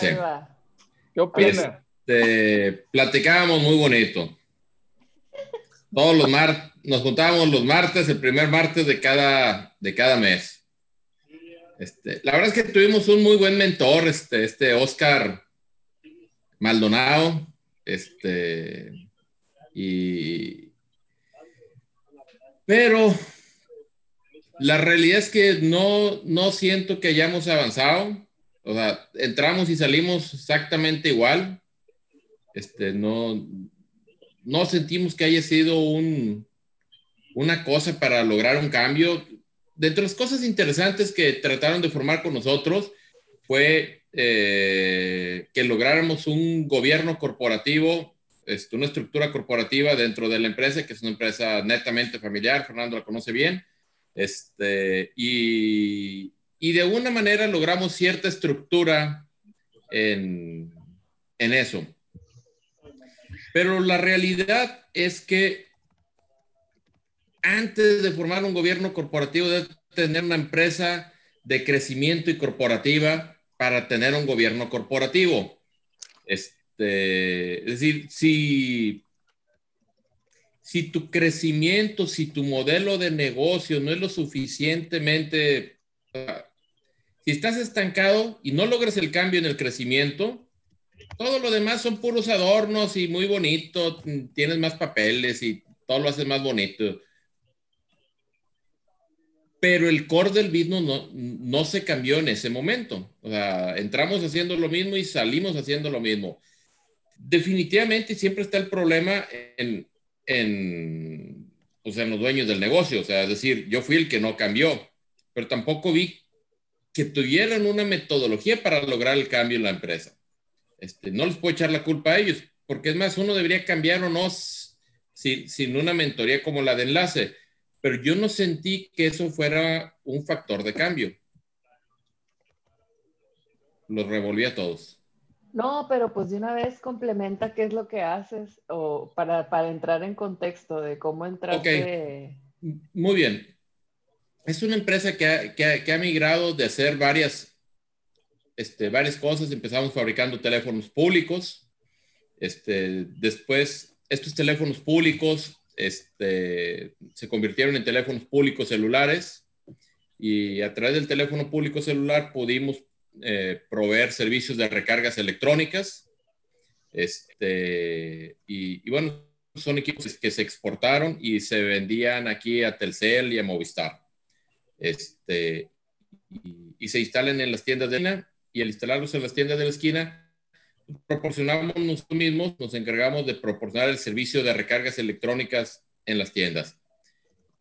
¿Qué opina? Este, platicábamos muy bonito. Todos los martes, nos juntábamos los martes, el primer martes de cada, de cada mes. Este, la verdad es que tuvimos un muy buen mentor, este, este Oscar Maldonado, este, y, pero la realidad es que no, no siento que hayamos avanzado. O sea, entramos y salimos exactamente igual. Este, no, no sentimos que haya sido un, una cosa para lograr un cambio. Dentro de las cosas interesantes que trataron de formar con nosotros fue eh, que lográramos un gobierno corporativo, este, una estructura corporativa dentro de la empresa, que es una empresa netamente familiar, Fernando la conoce bien, este, y, y de alguna manera logramos cierta estructura en, en eso. Pero la realidad es que antes de formar un gobierno corporativo, debe tener una empresa de crecimiento y corporativa para tener un gobierno corporativo. Este, es decir, si, si tu crecimiento, si tu modelo de negocio no es lo suficientemente, si estás estancado y no logras el cambio en el crecimiento, todo lo demás son puros adornos y muy bonito, tienes más papeles y todo lo haces más bonito pero el core del business no, no se cambió en ese momento. O sea, entramos haciendo lo mismo y salimos haciendo lo mismo. Definitivamente siempre está el problema en, en, sea, en los dueños del negocio. O sea, es decir, yo fui el que no cambió, pero tampoco vi que tuvieran una metodología para lograr el cambio en la empresa. Este, no les puedo echar la culpa a ellos, porque es más, uno debería cambiar o no sin, sin una mentoría como la de enlace pero yo no sentí que eso fuera un factor de cambio. Los revolví a todos. No, pero pues de una vez complementa qué es lo que haces o para, entrar en contexto de cómo entraste. Muy bien. Es una empresa que ha, migrado de hacer varias, este, varias cosas. Empezamos fabricando teléfonos públicos. Este, después, estos teléfonos públicos este, se convirtieron en teléfonos públicos celulares y a través del teléfono público celular pudimos eh, proveer servicios de recargas electrónicas. Este, y, bueno, son equipos que se exportaron y se vendían aquí a Telcel y a Movistar. Este, y, y se instalan en las tiendas de la esquina y al instalarlos en las tiendas de la esquina proporcionamos nosotros mismos, nos encargamos de proporcionar el servicio de recargas electrónicas en las tiendas.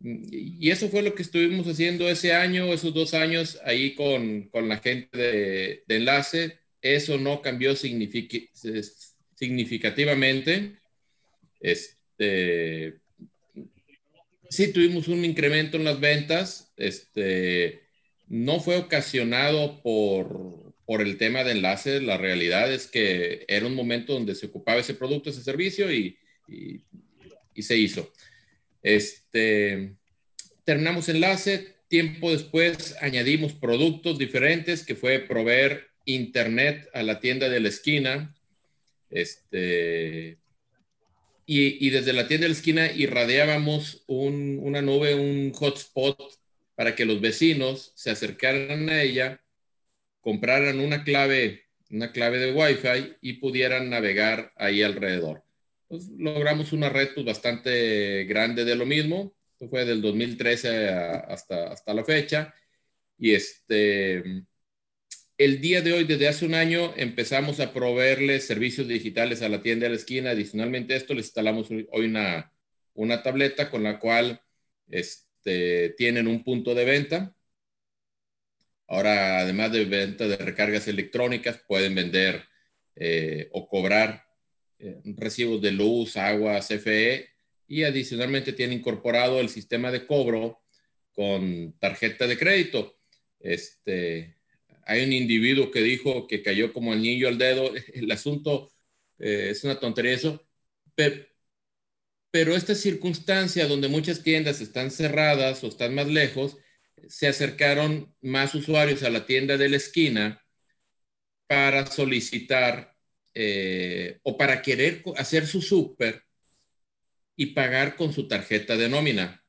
Y eso fue lo que estuvimos haciendo ese año, esos dos años ahí con, con la gente de, de, enlace. Eso no cambió significativamente. Este, sí tuvimos un incremento en las ventas. Este, no fue ocasionado por, por el tema de enlaces, la realidad es que era un momento donde se ocupaba ese producto, ese servicio y, y, se hizo. Este, terminamos enlace, tiempo después añadimos productos diferentes que fue proveer internet a la tienda de la esquina. Este, y, y desde la tienda de la esquina irradiábamos un, una nube, un hotspot para que los vecinos se acercaran a ella compraran una clave, una clave de Wi-Fi y pudieran navegar ahí alrededor. Pues, logramos una red pues, bastante grande de lo mismo. Esto fue del 2013 hasta, hasta la fecha. Y este, el día de hoy, desde hace un año, empezamos a proveerle servicios digitales a la tienda de la esquina. Adicionalmente a esto, les instalamos hoy una, una tableta con la cual este, tienen un punto de venta Ahora, además de venta de recargas electrónicas, pueden vender eh, o cobrar eh, recibos de luz, agua, CFE y adicionalmente tiene incorporado el sistema de cobro con tarjeta de crédito. Este, hay un individuo que dijo que cayó como el niño al dedo. El asunto eh, es una tontería eso, pero, pero esta circunstancia donde muchas tiendas están cerradas o están más lejos, se acercaron más usuarios a la tienda de la esquina para solicitar eh, o para querer hacer su súper y pagar con su tarjeta de nómina.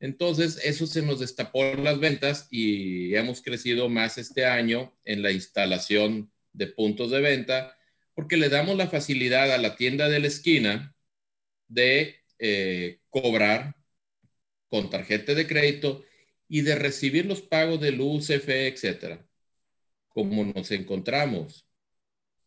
Entonces, eso se nos destapó las ventas y hemos crecido más este año en la instalación de puntos de venta porque le damos la facilidad a la tienda de la esquina de eh, cobrar con tarjeta de crédito y de recibir los pagos de luz, fe, etcétera. Como nos encontramos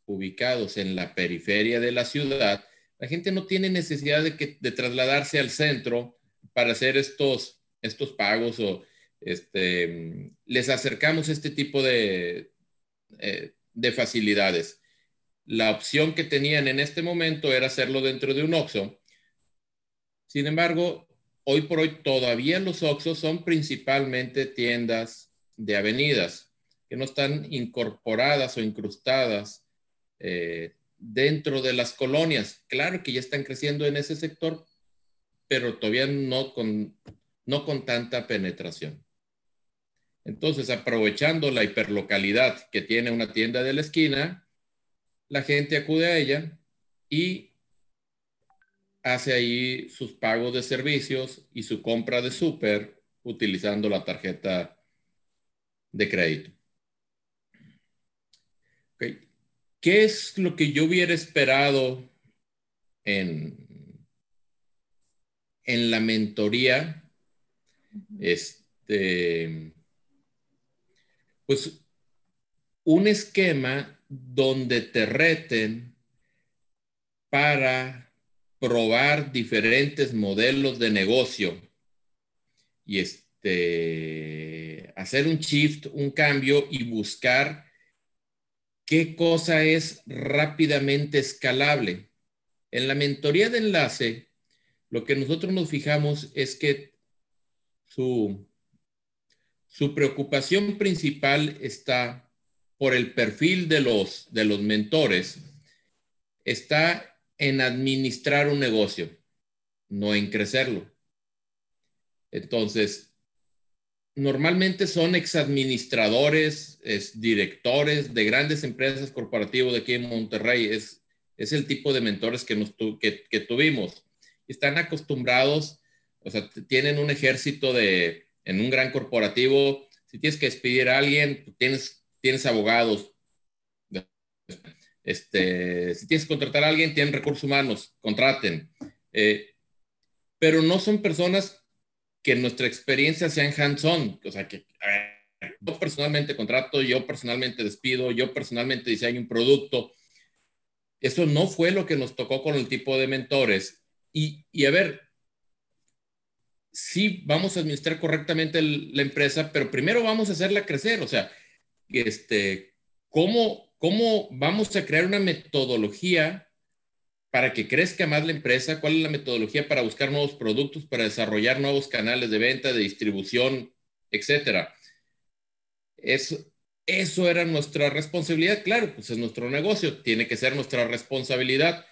ubicados en la periferia de la ciudad, la gente no tiene necesidad de, que, de trasladarse al centro para hacer estos, estos pagos o este, les acercamos este tipo de, eh, de facilidades. La opción que tenían en este momento era hacerlo dentro de un OXO. Sin embargo, hoy por hoy todavía los OXXO son principalmente tiendas de avenidas que no están incorporadas o incrustadas eh, dentro de las colonias. Claro que ya están creciendo en ese sector, pero todavía no con, no con tanta penetración. Entonces, aprovechando la hiperlocalidad que tiene una tienda de la esquina, la gente acude a ella y hace ahí sus pagos de servicios y su compra de súper utilizando la tarjeta de crédito. ¿Qué es lo que yo hubiera esperado en, en la mentoría? Este, pues un esquema donde te reten para probar diferentes modelos de negocio y este, hacer un shift, un cambio y buscar qué cosa es rápidamente escalable. En la mentoría de enlace, lo que nosotros nos fijamos es que su, su preocupación principal está por el perfil de los, de los mentores, está en administrar un negocio, no en crecerlo. Entonces, normalmente son exadministradores, es, directores de grandes empresas corporativas de aquí en Monterrey. Es, es el tipo de mentores que, nos que, tuvimos. Están acostumbrados, o sea, tienen un ejército de, en un gran corporativo, si tienes que despedir a alguien, tienes, tienes abogados. Este, si tienes que contratar a alguien, tienen recursos humanos, contraten. Eh, pero no son personas que en nuestra experiencia sean hands-on. O sea, que yo personalmente contrato, yo personalmente despido, yo personalmente diseño un producto. Eso no fue lo que nos tocó con el tipo de mentores. Y, y a ver, sí vamos a administrar correctamente la empresa, pero primero vamos a hacerla crecer. O sea, este, ¿cómo, ¿Cómo vamos a crear una metodología para que crezca más la empresa? ¿Cuál es la metodología para buscar nuevos productos, para desarrollar nuevos canales de venta, de distribución, etcétera? Eso, eso era nuestra responsabilidad. Claro, pues es nuestro negocio, tiene que ser nuestra responsabilidad,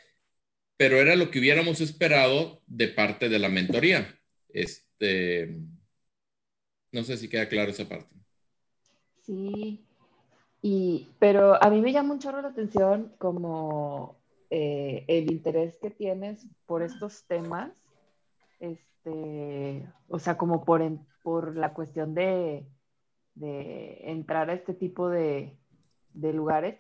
pero era lo que hubiéramos esperado de parte de la mentoría. Este, no sé si queda claro esa parte. Sí, y, pero a mí me llama mucho la atención como eh, el interés que tienes por estos temas, este, o sea, como por, por la cuestión de, de, entrar a este tipo de, de lugares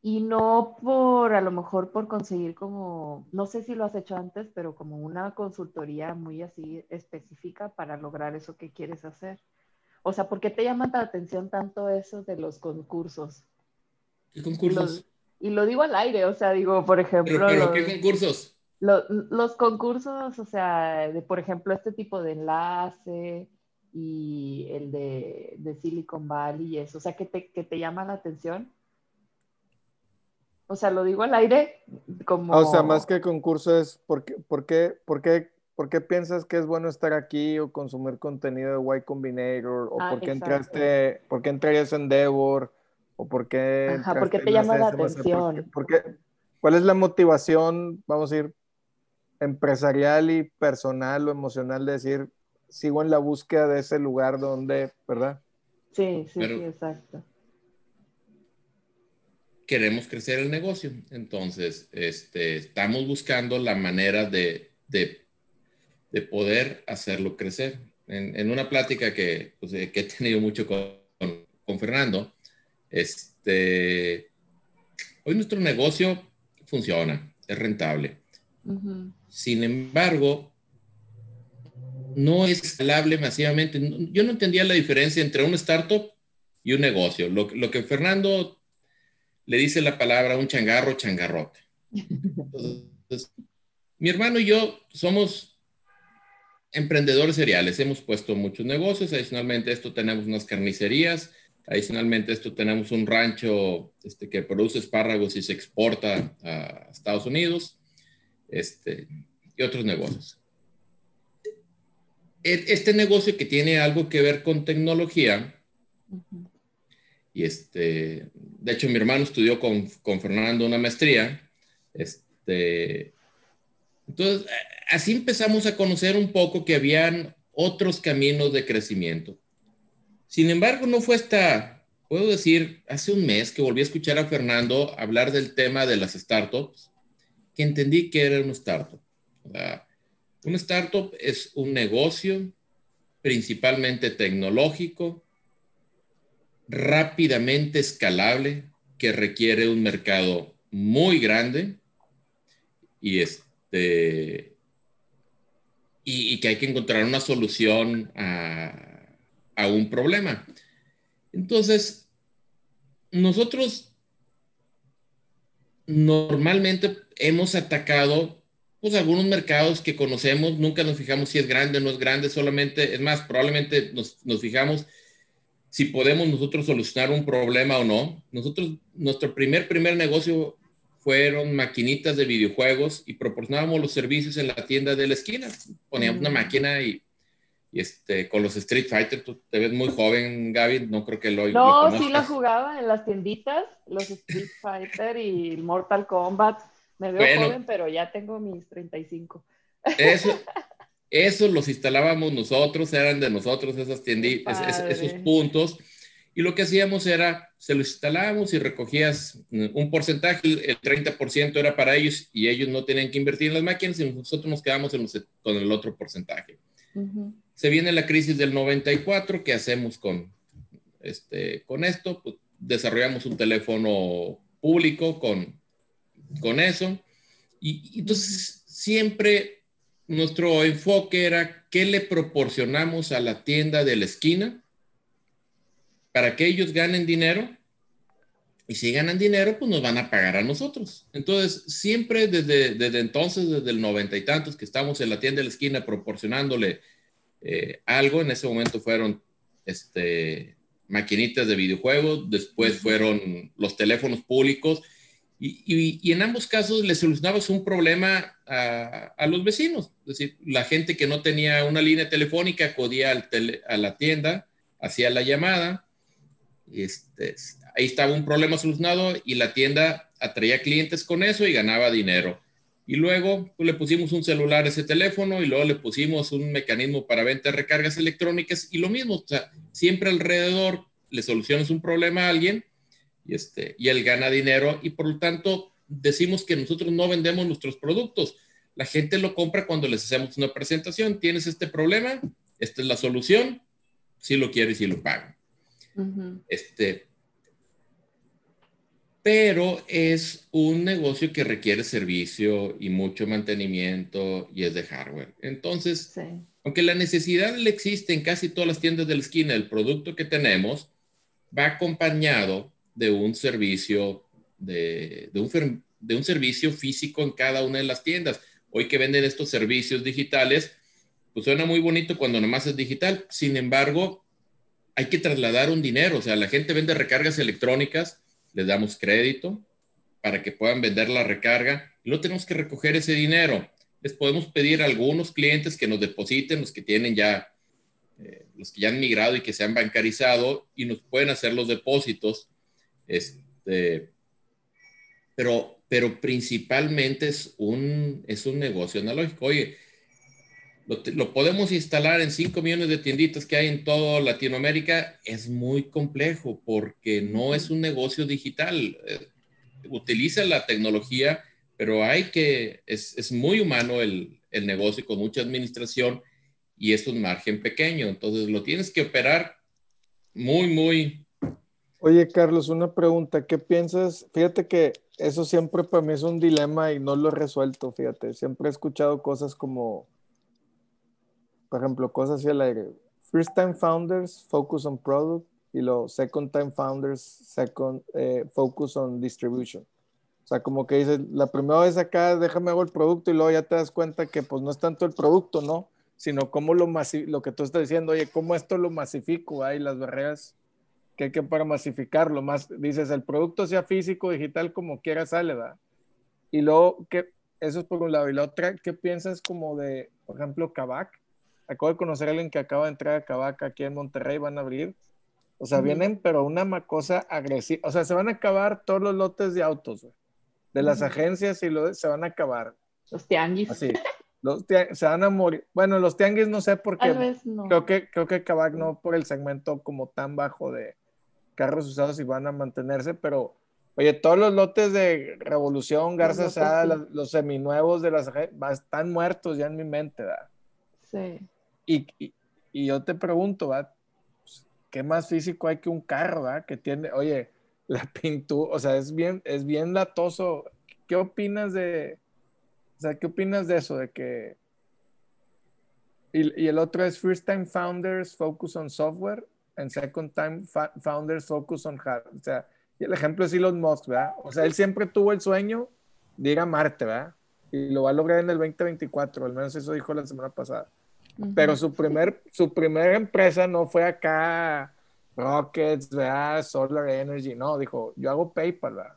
y no por, a lo mejor por conseguir como, no sé si lo has hecho antes, pero como una consultoría muy así específica para lograr eso que quieres hacer. O sea, ¿por qué te llama la atención tanto eso de los concursos? ¿Qué concursos? y lo digo al aire, o sea, digo, por ejemplo... ¿Pero, qué concursos? los concursos, o sea, de, por ejemplo, este tipo de enlace y el de, de Silicon Valley y eso, o sea, ¿qué te, que te llama la atención. O sea, lo digo al aire como... O sea, más que concurso es, ¿por qué, por qué, por qué ¿por qué piensas que es bueno estar aquí o consumir contenido de Y Combinator? ¿O ah, por, qué entraste, por qué entrarías en Endeavor? ¿O por qué, Ajá, ¿por qué te llama la atención? ¿Cuál es la motivación, vamos a decir, empresarial y personal o emocional de decir, sigo en la búsqueda de ese lugar donde, ¿verdad? Sí, sí, sí, exacto. queremos crecer el negocio. Entonces, este, estamos buscando la manera de, de, de poder hacerlo crecer. En, en una plática que, pues, que, he tenido mucho con, con, Fernando, este, hoy nuestro negocio funciona, es rentable. Sin embargo, no es escalable masivamente. Yo no entendía la diferencia entre un startup y un negocio. Lo, lo que Fernando le dice la palabra un changarro, changarrote. Entonces, mi hermano y yo somos emprendedores seriales. Hemos puesto muchos negocios. Adicionalmente, esto tenemos unas carnicerías. Adicionalmente, esto tenemos un rancho este, que produce espárragos y se exporta a Estados Unidos. Este, y otros negocios. E, este negocio que tiene algo que ver con tecnología, y este, de hecho mi hermano estudió con, con Fernando una maestría, este, entonces así empezamos a conocer un poco que habían otros caminos de crecimiento. Sin embargo, no fue hasta, puedo decir, hace un mes que volví a escuchar a Fernando hablar del tema de las startups, que entendí que era una startup. Un startup es un negocio principalmente tecnológico, rápidamente escalable, que requiere un mercado muy grande y, este, y, que hay que encontrar una solución a, un problema. Entonces, nosotros normalmente hemos atacado pues algunos mercados que conocemos, nunca nos fijamos si es grande o no es grande, solamente, es más, probablemente nos, nos fijamos si podemos nosotros solucionar un problema o no. Nosotros, nuestro primer, primer negocio fueron maquinitas de videojuegos y proporcionábamos los servicios en la tienda de la esquina. Poníamos una mm. máquina y, y, este, con los Street Fighter, tú te ves muy joven, Gaby, no creo que lo No, sí la jugaba en las tienditas, los Street Fighter y Mortal Kombat. Me veo joven, pero ya tengo mis 35. Eso, eso los instalábamos nosotros, eran de nosotros esas tienditas, esos puntos. Y lo que hacíamos era, se los instalábamos y recogías un porcentaje, el 30% era para ellos y ellos no tenían que invertir en las máquinas y nosotros nos quedamos con el otro porcentaje. Se viene la crisis del 94, ¿qué hacemos con, este, con esto? Pues desarrollamos un teléfono público con con eso. Y, entonces siempre nuestro enfoque era qué le proporcionamos a la tienda de la esquina para que ellos ganen dinero. Y si ganan dinero, pues nos van a pagar a nosotros. Entonces, siempre desde, desde entonces, desde el noventa y tantos que estamos en la tienda de la esquina proporcionándole eh, algo, en ese momento fueron este, maquinitas de videojuegos, después fueron los teléfonos públicos y, en ambos casos le solucionabas un problema a, los vecinos. Es decir, la gente que no tenía una línea telefónica acudía a la tienda, hacía la llamada, y este, ahí estaba un problema solucionado y la tienda atraía clientes con eso y ganaba dinero. Y luego pues, le pusimos un celular a ese teléfono y luego le pusimos un mecanismo para venta de recargas electrónicas y lo mismo, o sea, siempre alrededor le solucionas un problema a alguien y, este, y él gana dinero y por lo tanto decimos que nosotros no vendemos nuestros productos. La gente lo compra cuando les hacemos una presentación. Tienes este problema, esta es la solución, si lo quieres y lo Este, pero es un negocio que requiere servicio y mucho mantenimiento y es de hardware. Entonces, aunque la necesidad le existe en casi todas las tiendas de la esquina, el producto que tenemos va acompañado de un servicio, de, un, de un servicio físico en cada una de las tiendas. Hoy que venden estos servicios digitales, pues suena muy bonito cuando nomás es digital. Sin embargo, hay que trasladar un dinero. O sea, la gente vende recargas electrónicas, les damos crédito para que puedan vender la recarga y no tenemos que recoger ese dinero. Les podemos pedir a algunos clientes que nos depositen, los que tienen ya, eh, los que ya han migrado y que se han bancarizado y nos pueden hacer los depósitos este, pero, pero principalmente es un, es un negocio analógico. Oye, lo, podemos instalar en 5 millones de tienditas que hay en toda Latinoamérica. Es muy complejo porque no es un negocio digital. Eh, utiliza la tecnología, pero hay que, es, es muy humano el, el negocio con mucha administración y es un margen pequeño. Entonces lo tienes que operar muy, muy... Oye, Carlos, una pregunta. ¿Qué piensas? Fíjate que eso siempre para mí es un dilema y no lo he resuelto, fíjate. Siempre he escuchado cosas como, por ejemplo, cosas así al aire. First time founders focus on product y los second time founders second, eh, focus on distribution. O sea, como que dices, la primera vez acá déjame hago el producto y luego ya te das cuenta que pues no es tanto el producto, ¿no? Sino cómo lo lo que tú estás diciendo, oye, cómo esto lo masifico, hay las barreras que hay que para masificarlo. Más, dices, el producto sea físico, digital, como quiera sale, ¿verdad? Y luego, que eso es por un lado. Y la otra, ¿qué piensas como de, por ejemplo, Kavak? Acabo de conocer a alguien que acaba de entrar a Kavak aquí en Monterrey, van a abrir. O sea, vienen, pero una cosa agresiva. O sea, se van a acabar todos los lotes de autos, de las agencias y lo, se van a acabar. Los tianguis. Así. Los se van a morir. Bueno, los tianguis no sé por qué. Creo que, creo que no por el segmento como tan bajo de, carros usados y van a mantenerse, pero oye, todos los lotes de Revolución, Garza Sada, los, seminuevos de las están muertos ya en mi mente, ¿verdad? Sí. Y, yo te pregunto, ¿verdad? Pues, ¿Qué más físico hay que un carro, ¿verdad? Que tiene, oye, la pintura, o sea, es bien, es bien latoso. ¿Qué opinas de, o sea, qué opinas de eso? De que, y, y el otro es First Time Founders Focus on Software en Second Time Founders Focus on Hard. O sea, y el ejemplo es Elon Musk, ¿verdad? O sea, él siempre tuvo el sueño de ir a Marte, ¿verdad? Y lo va a lograr en el 2024, al menos eso dijo la semana pasada. Pero su primer, su primera empresa no fue acá Rockets, ¿verdad? Solar Energy, no, dijo, yo hago PayPal, ¿verdad?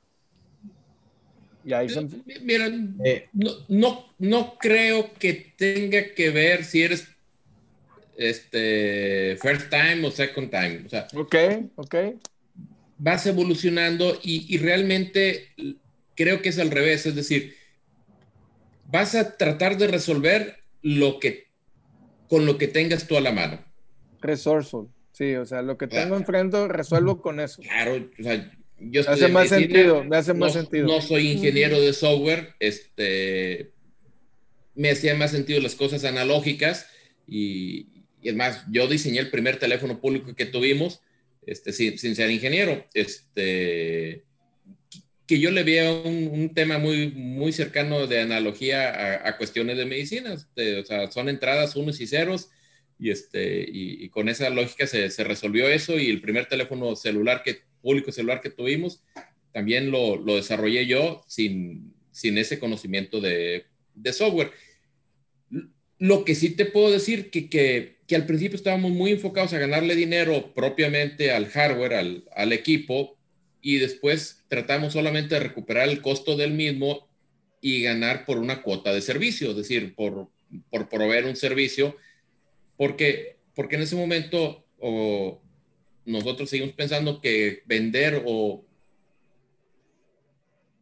Y ahí se... Miren, eh, no, no, no creo que tenga que ver si eres este, first time o second time. O sea, ok, ok. Vas evolucionando y, realmente creo que es al revés, es decir, vas a tratar de resolver lo que con lo que tengas tú a la mano. Resourceful, sí, o sea, lo que tengo enfrente resuelvo con eso. Claro, o sea, yo me hace más sentido, me hace más sentido. No soy ingeniero de software, este, me hacía más sentido las cosas analógicas y, y es más, yo diseñé el primer teléfono público que tuvimos, este, sin, ser ingeniero, este, que yo le veía un, un, tema muy, muy cercano de analogía a, cuestiones de medicinas. o sea, son entradas unos y ceros y, este, y, con esa lógica se, se, resolvió eso y el primer teléfono celular que, público celular que tuvimos también lo, lo desarrollé yo sin, sin ese conocimiento de, de, software. Lo que sí te puedo decir que, que que al principio estábamos muy enfocados a ganarle dinero propiamente al hardware, al, al equipo, y después tratamos solamente de recuperar el costo del mismo y ganar por una cuota de servicio, es decir, por, por proveer un servicio, porque, porque en ese momento o nosotros seguimos pensando que vender o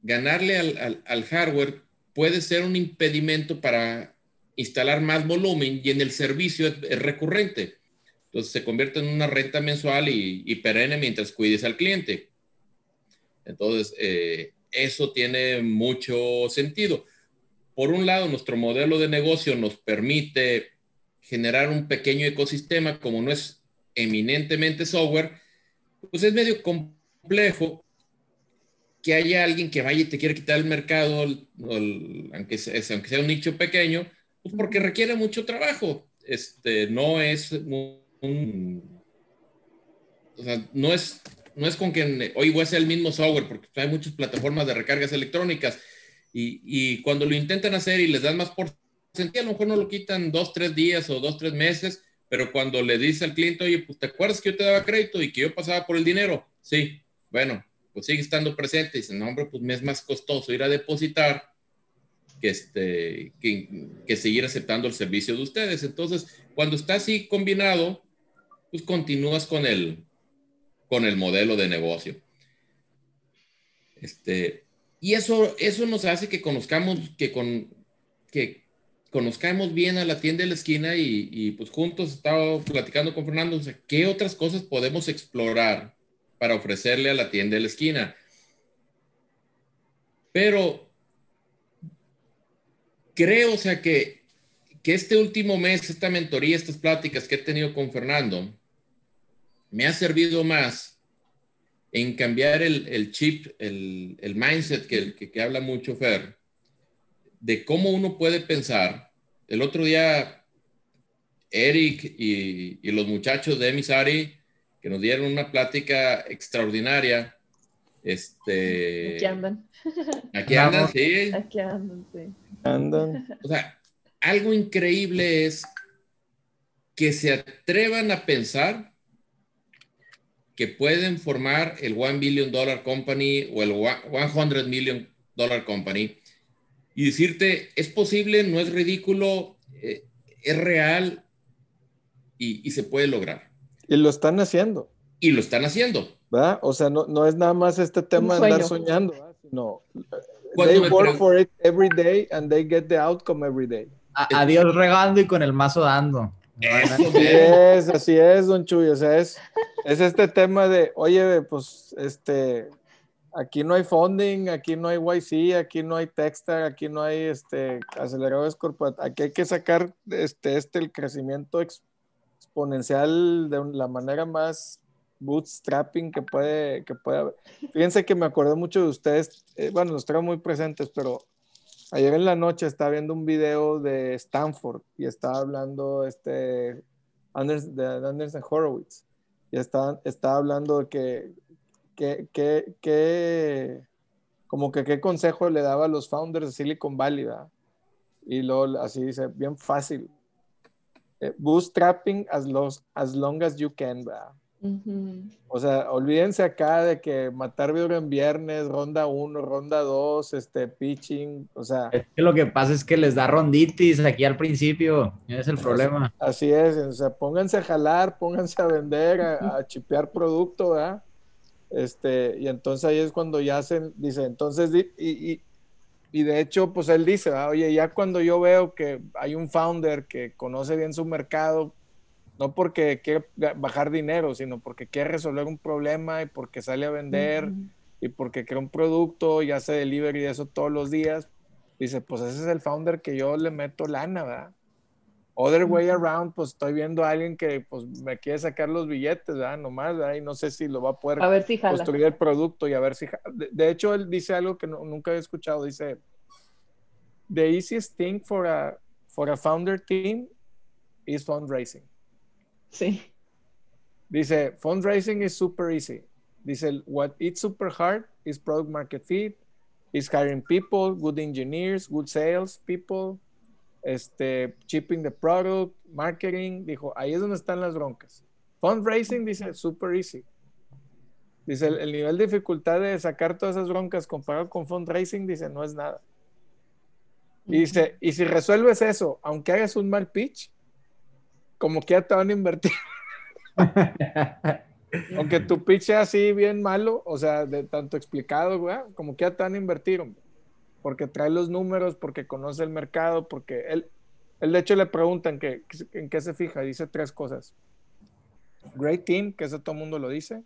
ganarle al, al, hardware puede ser un impedimento para instalar más volumen y en el servicio es, recurrente. Entonces se convierte en una renta mensual y, perenne mientras cuides al cliente. Entonces, eh, eso tiene mucho sentido. Por un lado, nuestro modelo de negocio nos permite generar un pequeño ecosistema, como no es eminentemente software, pues es medio complejo que haya alguien que vaya y te quiera quitar el mercado, aunque, sea, aunque sea un nicho pequeño, pues porque requiere mucho trabajo. Este, no es un, o sea, no es, no es con que hoy voy a hacer el mismo software, porque hay muchas plataformas de recargas electrónicas y, y cuando lo intentan hacer y les dan más porcentaje, a lo mejor no lo quitan dos, tres días o dos, tres meses, pero cuando le dice al cliente, oye, pues te acuerdas que yo te daba crédito y que yo pasaba por el dinero, sí, bueno, pues sigue estando presente. Y dice, no, hombre, pues me es más costoso ir a depositar que, este, que, seguir aceptando el servicio de ustedes. Entonces, cuando está así combinado, pues continúas con el, con el modelo de negocio. Este, y eso, eso nos hace que conozcamos, que, con, que conozcamos bien a la tienda de la esquina y, pues juntos estaba platicando con Fernando, ¿qué otras cosas podemos explorar para ofrecerle a la tienda de la esquina? Pero creo, o sea, que, que este último mes, esta mentoría, estas pláticas que he tenido con Fernando, me ha servido más en cambiar el, chip, el, mindset que, que, que, habla mucho Fer, de cómo uno puede pensar. El otro día, Eric y, y los muchachos de Emisari, que nos dieron una plática extraordinaria. Este, aquí andan. Aquí andan, sí. Aquí andan, sí. Andan. O sea, algo increíble es que se atrevan a pensar que pueden formar el One Billion Dollar Company o el 100 Million Dollar Company y decirte, es posible, no es ridículo, eh, es real y, se puede lograr. Y lo están haciendo. Y lo están haciendo. ¿verdad? O sea, no, no es nada más este tema de andar soñando, sino they work for it every day and they get the outcome every day. adiós regando y con el mazo dando. Así es, así es, don Chuy. O sea, es, es este tema de, oye, pues, este, aquí no hay funding, aquí no hay YC, aquí no hay Techstar, aquí no hay este, aceleradores corporativos. Aquí hay que sacar este, este, el crecimiento exponencial de la manera más bootstrapping que puede, que puede haber. Fíjense que me acordé mucho de ustedes, eh, bueno, los traigo muy presentes, pero ayer en la noche estaba viendo un video de Stanford y estaba hablando este, Anders, de Anderson Horowitz y estaba, estaba hablando de que, que, que, que, como que qué consejo le daba a los founders de Silicon Valley. Y luego así dice, bien fácil. Eh, bootstrapping as, los, as long as you can. O sea, olvídense acá de que matar video en viernes, ronda 1, ronda 2, este, pitching, o sea. Es que lo que pasa es que les da ronditis aquí al principio, es el problema. Así es, o sea, pónganse a jalar, pónganse a vender, a, chipear producto, ¿verdad? Este, y entonces ahí es cuando ya hacen, dice, entonces, y, y, de hecho, pues él dice, oye, ya cuando yo veo que hay un founder que conoce bien su mercado, no porque quiere bajar dinero, sino porque quiere resolver un problema y porque sale a vender y porque crea un producto y hace delivery de eso todos los días. Dice, pues ese es el founder que yo le meto lana, ¿verdad? Other way around, pues estoy viendo a alguien que pues me quiere sacar los billetes, ¿verdad? Nomás, ¿verdad? Y no sé si lo va a poder construir el producto y a ver si... De, hecho, él dice algo que nunca he escuchado. Dice, the easiest thing for a, for a founder team is fundraising. Sí. Dice, fundraising is super easy. Dice, what it's super hard is product market fit, is hiring people, good engineers, good sales people, este, shipping the product, marketing. Dijo, ahí es donde están las broncas. Fundraising, dice, super easy. Dice, el, nivel de dificultad de sacar todas esas broncas comparado con fundraising, dice, no es nada. Y dice, y si resuelves eso, aunque hagas un mal pitch, como que ya te van a invertir. Aunque tu pitch sea así bien malo, o sea, de tanto explicado, güey, como que ya te van a invertir, hombre. Porque trae los números, porque conoce el mercado, porque él, él de hecho le preguntan que, en qué se fija, dice tres cosas. Great team, que eso todo el mundo lo dice.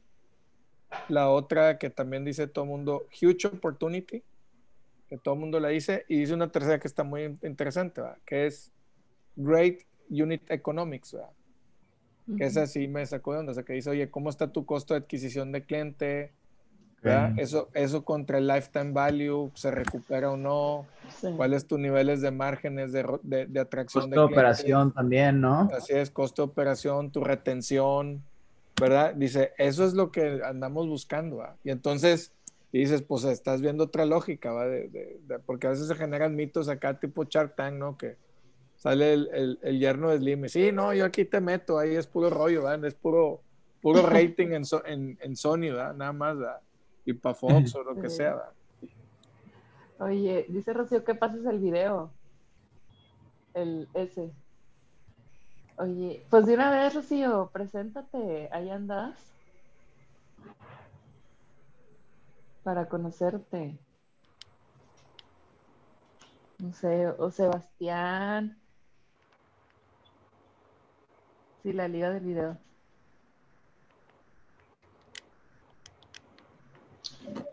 La otra que también dice todo el mundo, huge opportunity, que todo el mundo la dice. Y dice una tercera que está muy interesante, que es great unit economics, ¿verdad? Que esa sí me sacó de onda, o sea, que dice, oye, ¿cómo está tu costo de adquisición de cliente? Eso, eso contra el lifetime value, ¿se recupera o no? ¿Cuáles tus niveles de márgenes de, de, de atracción costo de, operación también, ¿no? Así es, costo de operación, tu retención, ¿verdad? Dice, eso es lo que andamos buscando, ¿verdad? Y entonces, y dices, pues estás viendo otra lógica, ¿va? porque a veces se generan mitos acá tipo Shark Tank, ¿no? Que sale el, el, yerno de Slim. Sí, no, yo aquí te meto, ahí es puro rollo, ¿verdad? Es puro, puro rating en, en, en Sony, ¿verdad? Nada más, ¿verdad? Y para Fox o lo que sea, ¿verdad? Oye, dice Rocío que pases el video. El ese. Oye, pues de una vez, Rocío, preséntate, ahí andas. Para conocerte. No sé, o Sebastián. Sí, la liga del video.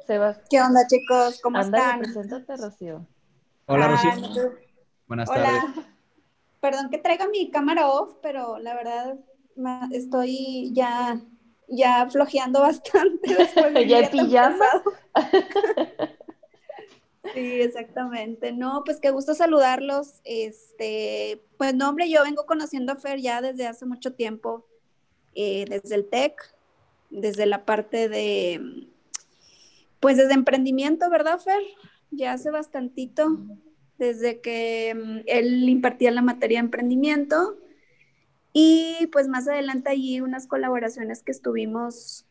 Sebas. ¿Qué onda, chicos? ¿Cómo Anda, están? Preséntate, Rocío. Hola, Ah, Rocío. no te- Buenas Hola. tardes. Perdón que traiga mi cámara off, pero la verdad estoy ya, ya flojeando bastante después de un ¿Ya pijama? Sí, exactamente. No, pues qué gusto saludarlos. Este, pues no, hombre, yo vengo conociendo a Fer ya desde hace mucho tiempo, eh, desde el TEC, desde la parte de, pues desde emprendimiento, ¿verdad, Fer? Ya hace bastantito, desde que mm, él impartía la materia de emprendimiento. Y pues más adelante allí unas colaboraciones que estuvimos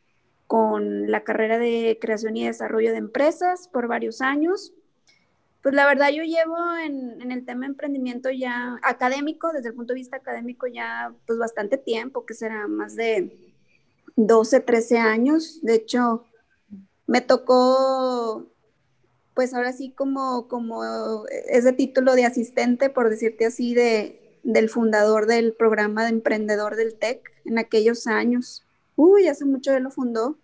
con la carrera de creación y desarrollo de empresas por varios años. Pues la verdad yo llevo en, en, el tema de emprendimiento ya académico, desde el punto de vista académico ya pues bastante tiempo, que será más de 12, 13 años. De hecho, me tocó pues ahora sí como, como ese título de asistente, por decirte así, de, del fundador del programa de emprendedor del TEC en aquellos años. Uy, hace mucho que lo fundó.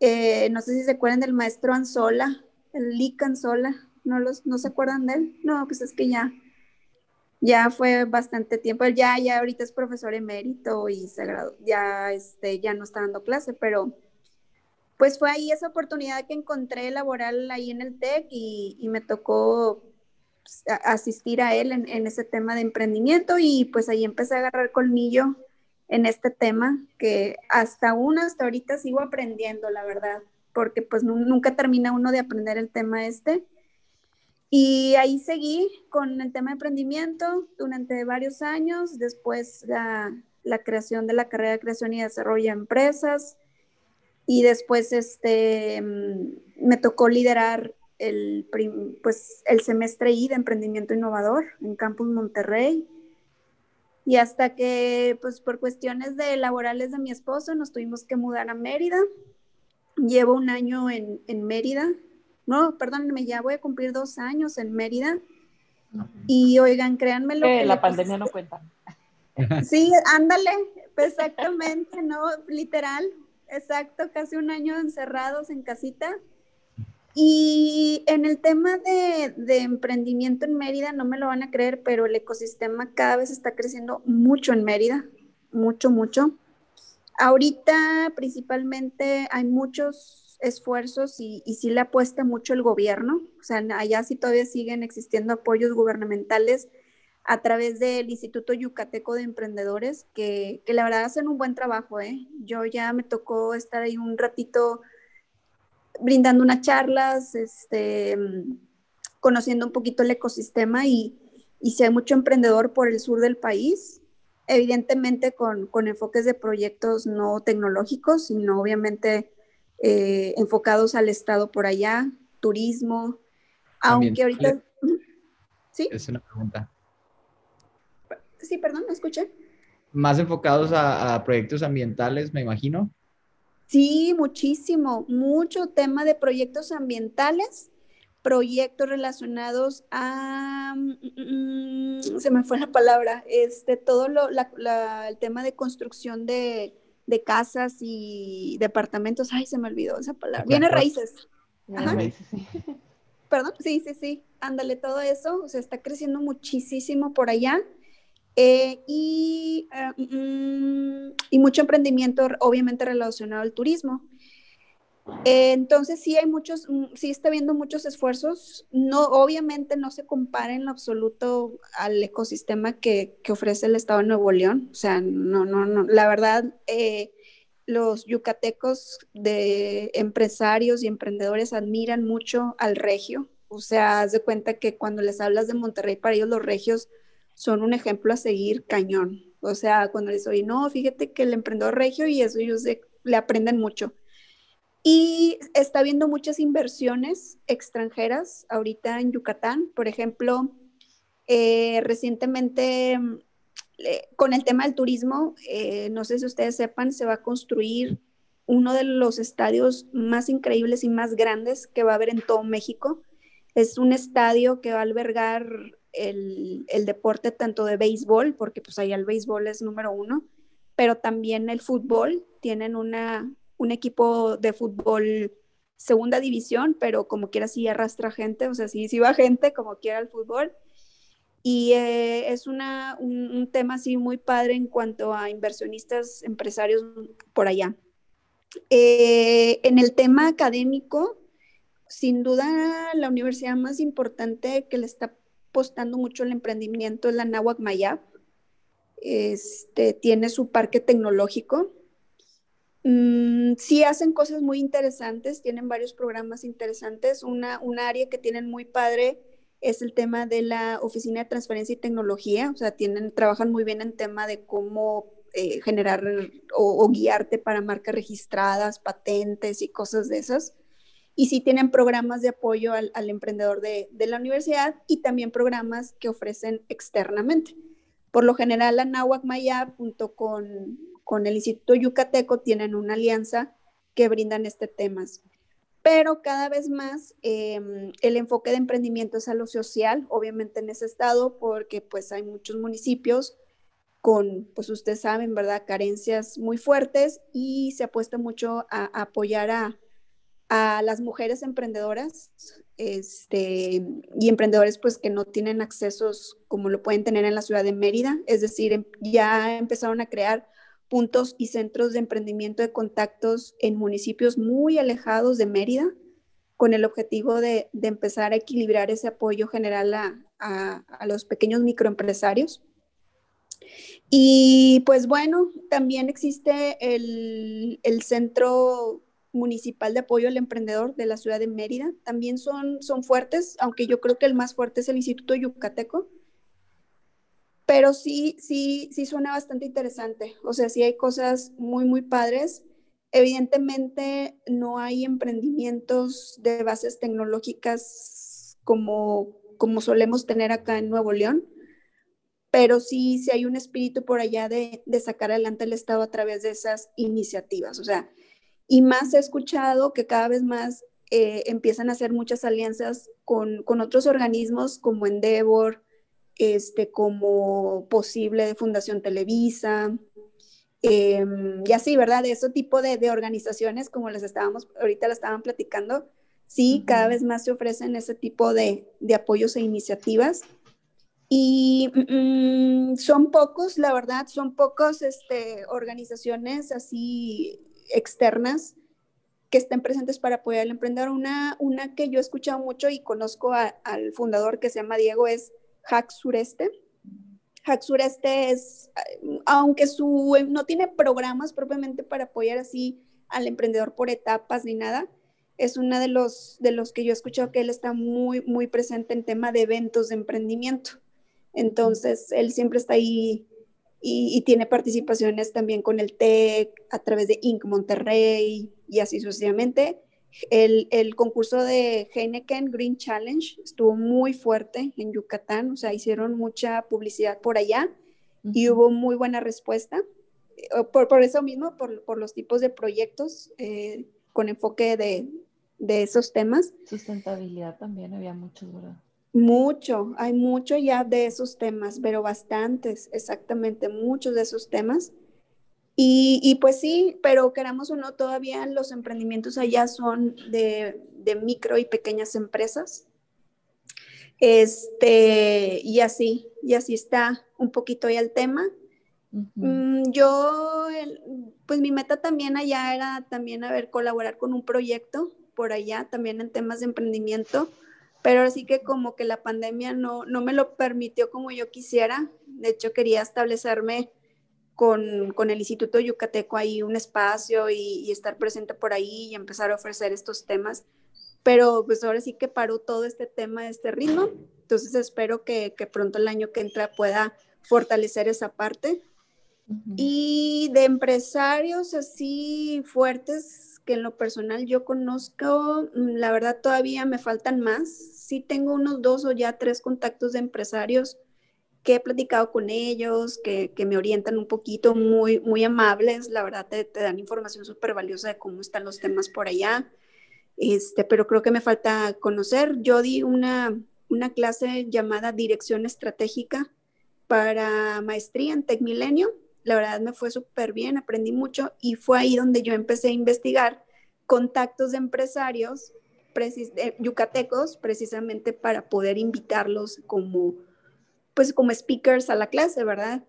Eh, no sé si se acuerdan del maestro Anzola, el Lick Anzola. ¿No, los, ¿No se acuerdan de él? No, pues es que ya, ya fue bastante tiempo. Él ya, ya ahorita es profesor emérito y se graduó, ya, este, ya no está dando clase, pero pues fue ahí esa oportunidad que encontré laboral ahí en el TEC y, me tocó pues, asistir a él en, en, ese tema de emprendimiento y pues ahí empecé a agarrar colmillo en este tema que hasta aún, hasta ahorita sigo aprendiendo, la verdad, porque pues nunca termina uno de aprender el tema este. Y ahí seguí con el tema de emprendimiento durante varios años, después la, la creación de la carrera de creación y desarrollo de empresas, y después este, me tocó liderar el, pues, el semestre I de emprendimiento innovador en Campus Monterrey. Y hasta que, pues por cuestiones de laborales de mi esposo, nos tuvimos que mudar a Mérida. Llevo un año en, en Mérida. No, perdónenme, ya voy a cumplir dos años en Mérida. Y oigan, créanme lo que... que la pandemia no cuenta. Sí, ándale, exactamente, ¿no? Literal, exacto, casi un año encerrados en casita. Y en el tema de, de, emprendimiento en Mérida, no me lo van a creer, pero el ecosistema cada vez está creciendo mucho en Mérida, mucho, mucho. Ahorita principalmente hay muchos esfuerzos y, y sí le apuesta mucho el gobierno, o sea, allá sí todavía siguen existiendo apoyos gubernamentales a través del Instituto Yucateco de Emprendedores, que, que la verdad hacen un buen trabajo, ¿eh? Yo ya me tocó estar ahí un ratito brindando unas charlas, este, conociendo un poquito el ecosistema y, y si hay mucho emprendedor por el sur del país, evidentemente con, con enfoques de proyectos no tecnológicos, sino obviamente eh, enfocados al Estado por allá, turismo, aunque ahorita... ¿Sí? Es una pregunta. Sí, perdón, ¿me escuché? Más enfocados a, a proyectos ambientales, me imagino. Sí, muchísimo, mucho tema de proyectos ambientales, proyectos relacionados a, mm, se me fue la palabra, este, todo lo, la, la, el tema de construcción de, de, casas y departamentos, ay, se me olvidó esa palabra, viene raíces. Ajá. Raíces, sí. Perdón, sí, sí, sí, ándale, todo eso, o sea, está creciendo muchísimo por allá. Eh, y, uh, mm, y, mucho emprendimiento obviamente relacionado al turismo. Eh, entonces sí hay muchos, sí está viendo muchos esfuerzos, no, obviamente no se compara en lo absoluto al ecosistema que, que ofrece el Estado de Nuevo León, o sea, no, no, no, la verdad, eh, los yucatecos de empresarios y emprendedores admiran mucho al regio, o sea, haz de cuenta que cuando les hablas de Monterrey, para ellos los regios son un ejemplo a seguir cañón. O sea, cuando les oí, no, fíjate que el emprendedor regio y eso ellos le aprenden mucho. Y está habiendo muchas inversiones extranjeras ahorita en Yucatán. Por ejemplo, eh, recientemente eh, con el tema del turismo, eh, no sé si ustedes sepan, se va a construir uno de los estadios más increíbles y más grandes que va a haber en todo México. Es un estadio que va a albergar el, el, deporte tanto de béisbol, porque pues allá el béisbol es número uno, pero también el fútbol. Tienen una, un equipo de fútbol segunda división, pero como quiera sí arrastra gente, o sea, sí, sí va gente como quiera el fútbol. Y eh, es una, un, tema así muy padre en cuanto a inversionistas, empresarios por allá. Eh, en el tema académico, sin duda la universidad más importante que le está apostando mucho el emprendimiento es la Nahuac Mayab. Este, tiene su parque tecnológico. Mm, sí hacen cosas muy interesantes, tienen varios programas interesantes. Una, un área que tienen muy padre es el tema de la Oficina de Transferencia y Tecnología, o sea, tienen, trabajan muy bien en tema de cómo eh, generar o, guiarte para marcas registradas, patentes y cosas de esas. Y sí tienen programas de apoyo al, emprendedor de, de, la universidad y también programas que ofrecen externamente. Por lo general, la Nahuac con el Instituto Yucateco, tienen una alianza que brindan este temas pero cada vez más em, el enfoque de emprendimiento es a lo social, obviamente en ese estado, porque pues hay muchos municipios con, pues ustedes saben, ¿verdad?, carencias muy fuertes y se apuesta mucho a, apoyar a, a, las mujeres emprendedoras este, y emprendedores pues que no tienen accesos como lo pueden tener en la ciudad de Mérida, es decir, em, ya empezaron a crear puntos y centros de emprendimiento de contactos en municipios muy alejados de Mérida, con el objetivo de, empezar a equilibrar ese apoyo general a, los pequeños microempresarios. Y pues bueno, también existe el, Centro Municipal de Apoyo al Emprendedor de la ciudad de Mérida. También son, son fuertes, aunque yo creo que el más fuerte es el Instituto Yucateco pero sí, sí, sí suena bastante interesante. O sea, sí hay cosas muy, muy padres. Evidentemente no hay emprendimientos de bases tecnológicas como, como solemos tener acá en Nuevo León, pero sí, sí hay un espíritu por allá de, de sacar adelante el Estado a través de esas iniciativas. O sea, y más he escuchado que cada vez más eh, empiezan a hacer muchas alianzas con, con otros organismos como Endeavor, este, como posible de Fundación Televisa, em, y así, ¿verdad? De ese tipo de, de, organizaciones, como les estábamos, ahorita la estaban platicando, sí, cada vez más se ofrecen ese tipo de, de apoyos e iniciativas. Y mm, son pocos, la verdad, son pocos este, organizaciones así externas que estén presentes para apoyar al emprendedor. Una, una que yo he escuchado mucho y conozco al fundador que se llama Diego es Hack Sureste. Hack Sureste es, aunque su, no tiene programas propiamente para apoyar así al emprendedor por etapas ni nada, es uno de los, de los que yo he escuchado que él está muy, muy presente en tema de eventos de emprendimiento. Entonces, él siempre está ahí y, y, tiene participaciones también con el TEC a través de Inc. Monterrey y así sucesivamente. El, concurso de Heineken Green Challenge estuvo muy fuerte en Yucatán, o sea, hicieron mucha publicidad por allá y hubo muy buena respuesta. Eh, por, eso mismo, por, los tipos de proyectos eh, con enfoque de, de, esos temas. Sustentabilidad también había mucho, ¿verdad? Mucho, hay mucho ya de esos temas, pero bastantes, exactamente, muchos de esos temas. Y, pues sí, pero queramos o no, todavía los emprendimientos allá son de, micro y pequeñas empresas. Este, y así, y así está un poquito ya el tema. Mm, yo, pues mi meta también allá era también a ver, colaborar con un proyecto por allá, también en temas de emprendimiento, pero así que como que la pandemia no, no me lo permitió como yo quisiera. De hecho, quería establecerme con, el Instituto Yucateco ahí un espacio y, estar presente por ahí y empezar a ofrecer estos temas. Pero pues ahora sí que paró todo este tema, este ritmo. Entonces espero que, pronto el año que entra pueda fortalecer esa parte. Y de empresarios así fuertes que en lo personal yo conozco, mm, la verdad todavía me faltan más. Sí tengo unos dos o ya tres contactos de empresarios que he platicado con ellos, que, me orientan un poquito, muy, muy amables, la verdad te, dan información súper valiosa de cómo están los temas por allá, este, pero creo que me falta conocer. Yo di una, una clase llamada Dirección Estratégica para maestría en Tecmilenio, la verdad me fue súper bien, aprendí mucho y fue ahí donde yo empecé a investigar contactos de empresarios eh, yucatecos precisamente para poder invitarlos como, pues como speakers a la clase, ¿verdad?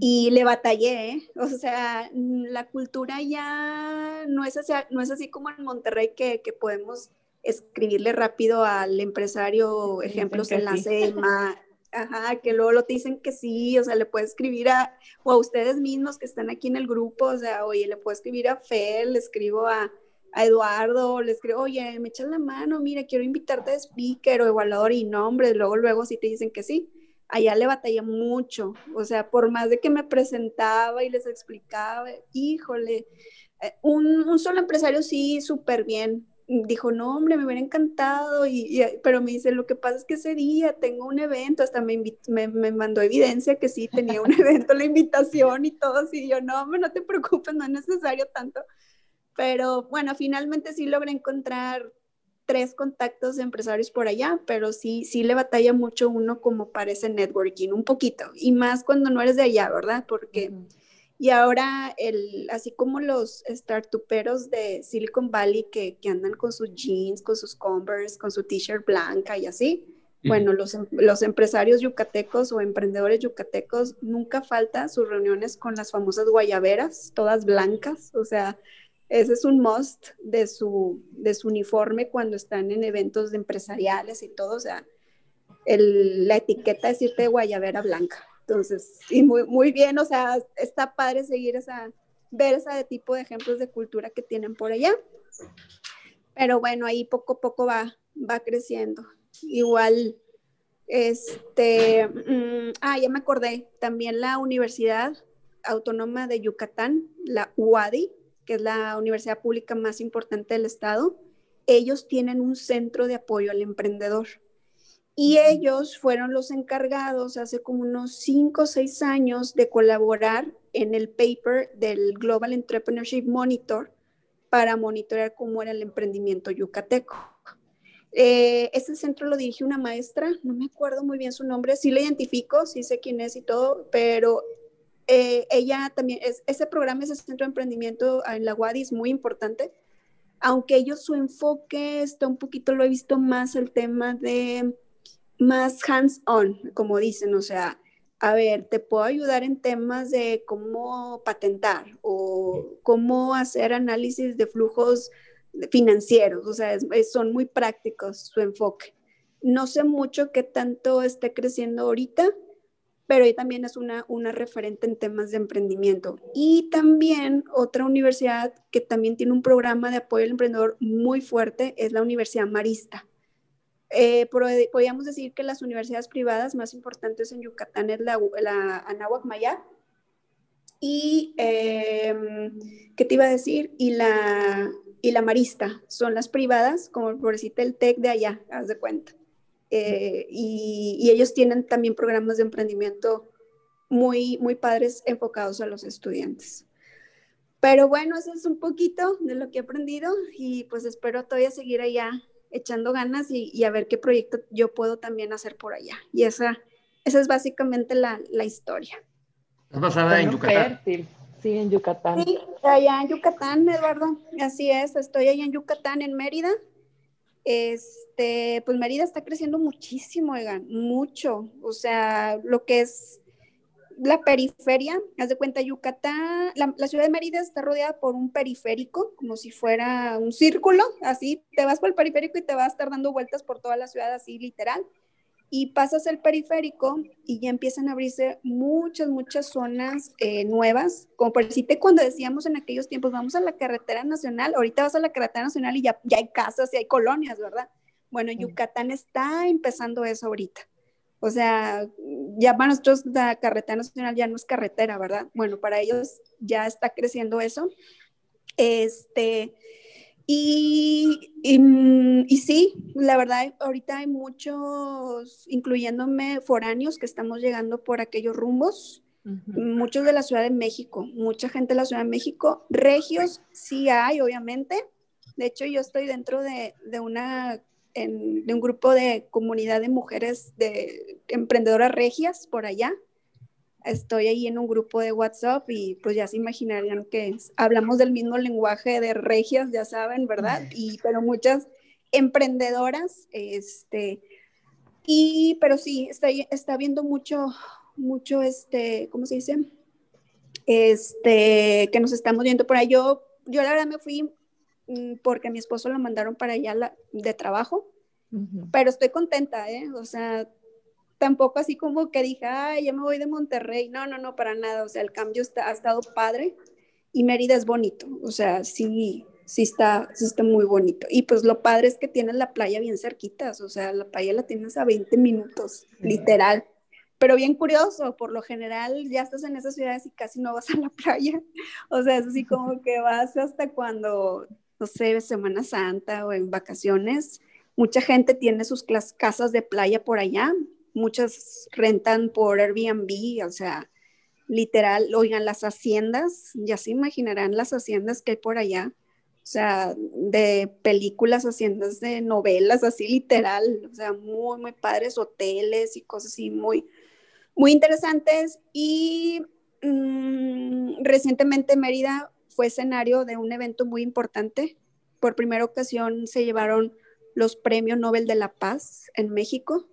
Y le batallé, ¿eh? o sea, la cultura ya no es así, no es así como en Monterrey que, que podemos escribirle rápido al empresario ejemplos en la SEMA, ajá, que luego lo te dicen que sí, o sea, le puedes escribir a, o a ustedes mismos que están aquí en el grupo, o sea, oye, le puedo escribir a Fel, le escribo a, a Eduardo, le escribo, oye, me echas la mano, mira, quiero invitarte de speaker o evaluador y nombre, luego, luego sí te dicen que sí. Allá le batallé mucho, o sea, por más de que me presentaba y les explicaba, híjole, eh, un, un solo empresario sí, súper bien, dijo, no, hombre, me hubiera encantado, y, pero me dice, lo que pasa es que ese día tengo un evento, hasta me, me, me, mandó evidencia que sí tenía un evento, la invitación y todo, así, yo, no, hombre, no te preocupes, no es necesario tanto, pero bueno, finalmente sí logré encontrar tres contactos de empresarios por allá, pero sí, sí le batalla mucho uno como para ese networking, un poquito, y más cuando no eres de allá, ¿verdad? Porque, y ahora, el, así como los startuperos de Silicon Valley que, que andan con sus jeans, con sus Converse, con su t-shirt blanca y así, bueno, los, em, los empresarios yucatecos o emprendedores yucatecos, nunca falta sus reuniones con las famosas guayaberas, todas blancas, o sea, ese es un must de su, de su uniforme cuando están en eventos empresariales y todo, o sea, la etiqueta es irte de guayabera blanca. Entonces, y muy, muy bien, o sea, está padre seguir esa, ver ese tipo de ejemplos de cultura que tienen por allá. Pero bueno, ahí poco a poco va, va creciendo. Igual, este, mm, ah, ya me acordé, también la Universidad Autónoma de Yucatán, la UADI, que es la universidad pública más importante del estado, ellos tienen un centro de apoyo al emprendedor. Y ellos fueron los encargados hace como unos cinco o seis años de colaborar en el paper del Global Entrepreneurship Monitor para monitorear cómo era el emprendimiento yucateco. Eh, este centro lo dirige una maestra, no me acuerdo muy bien su nombre, sí la identifico, sí sé quién es y todo, pero eh, ella también, es, ese programa, ese centro de emprendimiento en la UADI es muy importante, aunque ellos su enfoque está un poquito, lo he visto más el tema de más hands-on, como dicen, o sea, a ver, te puedo ayudar en temas de cómo patentar o cómo hacer análisis de flujos financieros, o sea, son muy prácticos su enfoque. No sé mucho qué tanto esté creciendo ahorita, pero ella también es una, una referente en temas de emprendimiento. Y también otra universidad que también tiene un programa de apoyo al emprendedor muy fuerte es la Universidad Marista. Eh, podríamos decir que las universidades privadas más importantes en Yucatán es la, la Anáhuac Maya y, em, ¿qué te iba a decir? Y la, y la Marista, son las privadas, como por decirte el TEC de allá, haz de cuenta. Eh, y, ellos tienen también programas de emprendimiento muy, muy padres enfocados a los estudiantes. Pero bueno, eso es un poquito de lo que he aprendido y pues espero todavía seguir allá echando ganas y, a ver qué proyecto yo puedo también hacer por allá. Y esa, esa es básicamente la, la historia. ¿Estás basada en Yucatán? Sí, en Yucatán. Sí, allá en Yucatán, Eduardo. Así es, estoy allá en Yucatán, en Mérida. Este, pues Mérida está creciendo muchísimo, oigan, mucho. O sea, lo que es la periferia, haz de cuenta, Yucatán, la, ciudad de Mérida está rodeada por un periférico, como si fuera un círculo, así, te vas por el periférico y te vas a estar dando vueltas por toda la ciudad, así literal y pasas el periférico y ya empiezan a abrirse muchas, muchas zonas eh, nuevas, como por decirte cuando decíamos en aquellos tiempos, vamos a la carretera nacional, ahorita vas a la carretera nacional y ya, ya hay casas y hay colonias, ¿verdad? Bueno, Yucatán está empezando eso ahorita. O sea, ya para nosotros la carretera nacional ya no es carretera, ¿verdad? Bueno, para ellos ya está creciendo eso. Este, y, mm, y, sí, la verdad, ahorita hay muchos, incluyéndome foráneos, que estamos llegando por aquellos rumbos. Muchos de la Ciudad de México, mucha gente de la Ciudad de México. Regios sí hay, obviamente. De hecho, yo estoy dentro de, de una, de un grupo de comunidad de mujeres, de emprendedoras regias por allá. Estoy ahí en un grupo de WhatsApp y pues ya se imaginarían que hablamos del mismo lenguaje de regias, ya saben, ¿verdad? Y pero muchas emprendedoras, este, y pero sí, está, está viendo mucho, mucho, este, ¿cómo se dice? Este, que nos estamos viendo por ahí. Yo, yo la verdad me fui mm, porque a mi esposo lo mandaron para allá de trabajo, pero estoy contenta, ¿eh? O sea, tampoco así como que dije, ay, ya me voy de Monterrey. No, no, no, para nada. O sea, el cambio está, ha estado padre y Mérida es bonito. O sea, sí, sí está, sí está muy bonito. Y pues lo padre es que tienes la playa bien cerquitas. O sea, la playa la tienes a 20 minutos, literal. Pero bien curioso, por lo general ya estás en esas ciudades y casi no vas a la playa. O sea, es así como que vas hasta cuando, no sé, Semana Santa o en vacaciones. Mucha gente tiene sus casas de playa por allá muchas rentan por Airbnb, o sea, literal, oigan, las haciendas, ya se imaginarán las haciendas que hay por allá, o sea, de películas, haciendas de novelas, así literal, o sea, muy, muy padres, hoteles y cosas así muy, muy interesantes. Y mm, recientemente Mérida fue escenario de un evento muy importante. Por primera ocasión se llevaron los premios Nobel de la Paz en México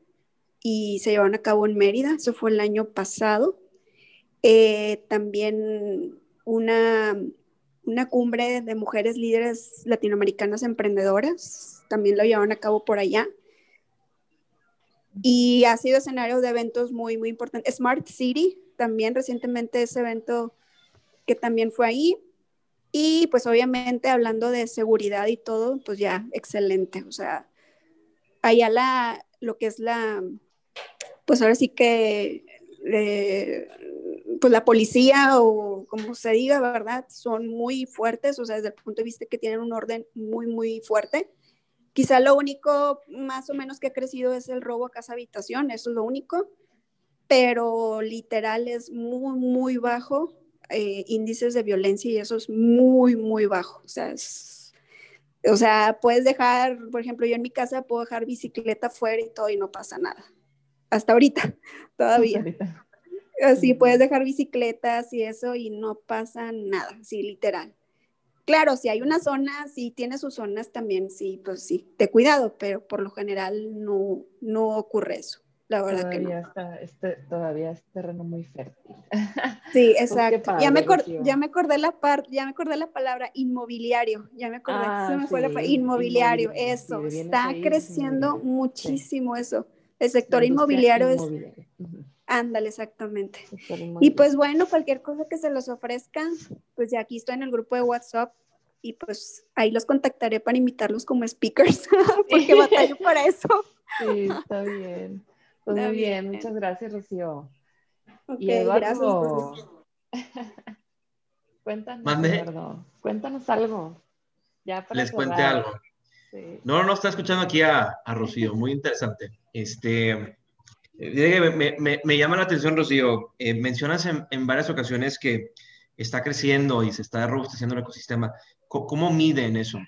y se llevaron a cabo en Mérida, eso fue el año pasado. Eh, también una, una cumbre de mujeres líderes latinoamericanas emprendedoras, también lo llevaron a cabo por allá. Y ha sido escenario de eventos muy, muy importantes. Smart City, también recientemente ese evento que también fue ahí. Y pues obviamente hablando de seguridad y todo, pues ya excelente. O sea, allá la, lo que es la, pues ahora sí que eh, pues la policía o como se diga, ¿verdad? Son muy fuertes, o sea, desde el punto de vista que tienen un orden muy, muy fuerte. Quizá lo único más o menos que ha crecido es el robo a casa habitación, eso es lo único, pero literal es muy, muy bajo, eh, índices de violencia y eso es muy, muy bajo, o sea, o sea, puedes dejar, por ejemplo, yo en mi casa puedo dejar bicicleta fuera y todo y no pasa nada hasta ahorita, todavía. Así puedes dejar bicicletas y eso y no pasa nada, sí, literal. Claro, si hay una zona, si tiene sus zonas también, sí, pues sí, te cuidado, pero por lo general no, no ocurre eso. La verdad todavía que no. Está, este, todavía es terreno muy fértil. Sí, pues exacto. ya, me ya me acordé la parte, ya me acordé la palabra inmobiliario, ya me acordé, ah, se me fue la inmobiliario, eso, está creciendo muchísimo eso. El sector inmobiliario es... Ándale, exactamente. Y pues bueno, cualquier cosa que se los ofrezca, pues ya aquí estoy en el grupo de WhatsApp y pues ahí los contactaré para invitarlos como speakers, porque batallo para eso. Sí, está bien. Pues muy bien. muchas gracias, Rocío. y Eduardo, gracias. cuéntanos, cuéntanos algo. Ya Les cuente algo. No, no, está escuchando aquí a, a Rocío, muy interesante. Este, me, me, me, llama la atención, Rocío. Eh, mencionas en, en, varias ocasiones que está creciendo y se está robusteciendo el ecosistema. ¿Cómo, miden eso?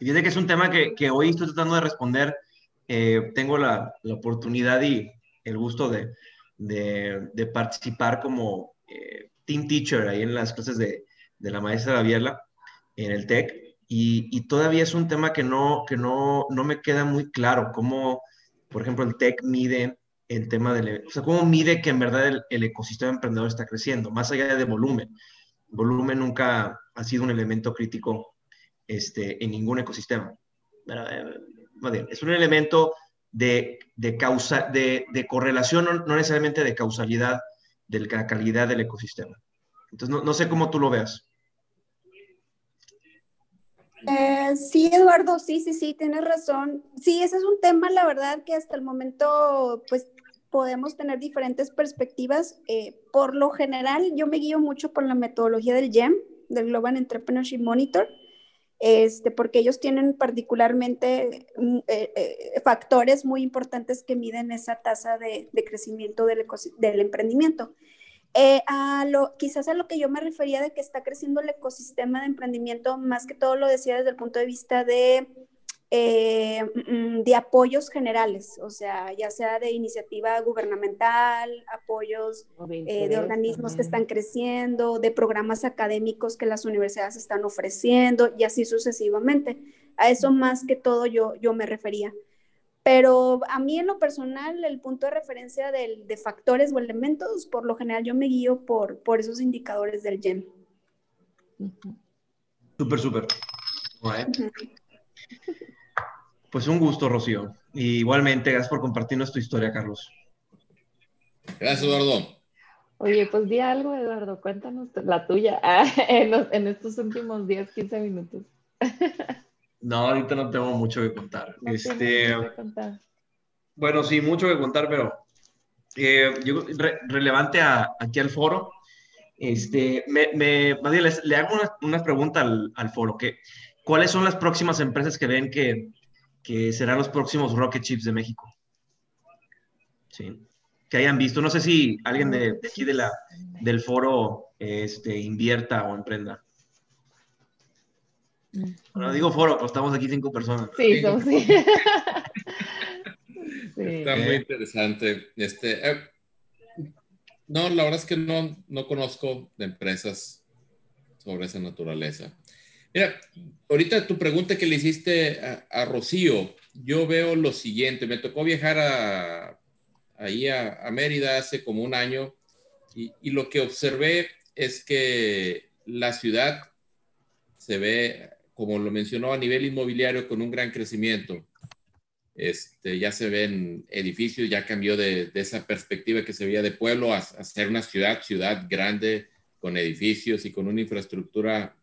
Y fíjate que es un tema que, hoy estoy tratando de responder. Eh, tengo la, la, oportunidad y el gusto de, participar como eh, team teacher ahí en las clases de, la maestra Gabriela en el TEC. Y, todavía es un tema que no, que no, no me queda muy claro, cómo, por ejemplo, el TEC mide el tema del, o sea, cómo mide que en verdad el, ecosistema emprendedor está creciendo, más allá de volumen. Volumen nunca ha sido un elemento crítico este, en ningún ecosistema. Eh, es un elemento de, de, causa, de, de correlación, no, necesariamente de causalidad de la calidad del ecosistema. Entonces, no, no sé cómo tú lo veas. Eh, sí, Eduardo, sí, sí, sí, tienes razón. Sí, ese es un tema, la verdad, que hasta el momento, pues, podemos tener diferentes perspectivas. Eh, por lo general, yo me guío mucho por la metodología del GEM, del Global Entrepreneurship Monitor, este, porque ellos tienen particularmente mm, eh, factores muy importantes que miden esa tasa de, crecimiento del emprendimiento. Eh, a lo, quizás a lo que yo me refería de que está creciendo el ecosistema de emprendimiento, más que todo lo decía desde el punto de vista de eh, mm, de apoyos generales, o sea, ya sea de iniciativa gubernamental, apoyos de, eh, organismos que están creciendo, de programas académicos que las universidades están ofreciendo y así sucesivamente. A eso más que todo yo, yo me refería. Pero a mí en lo personal, el punto de referencia de factores o elementos, por lo general yo me guío por, por esos indicadores del GEM. Súper, súper. Pues un gusto, Rocío. Y igualmente, gracias por compartirnos tu historia, Carlos. Gracias, Eduardo. Oye, pues di algo, Eduardo, cuéntanos la tuya ah, en, estos últimos 10, 15 minutos. No, ahorita no tengo mucho que contar. este, Bueno, sí, mucho que contar, pero eh, relevante aquí al foro. Este, me, me le hago una, pregunta al, al foro. Que, ¿Cuáles son las próximas empresas que ven que, que serán los próximos Rocket Chips de México. Sí. Que hayan visto. No sé si alguien de, aquí de la, del foro este, invierta o emprenda. Bueno, digo foro, pues estamos aquí cinco personas. Sí, sí. Está muy interesante. Este, eh, no, la verdad es que no, no conozco de empresas sobre esa naturaleza. Mira, ahorita tu pregunta que le hiciste a, Rocío, yo veo lo siguiente, me tocó viajar a, ahí a, Mérida hace como un año y, lo que observé es que la ciudad se ve, como lo mencionó, a nivel inmobiliario con un gran crecimiento. Este, ya se ven edificios, ya cambió de, esa perspectiva que se veía de pueblo a, ser una ciudad, ciudad grande, con edificios y con una infraestructura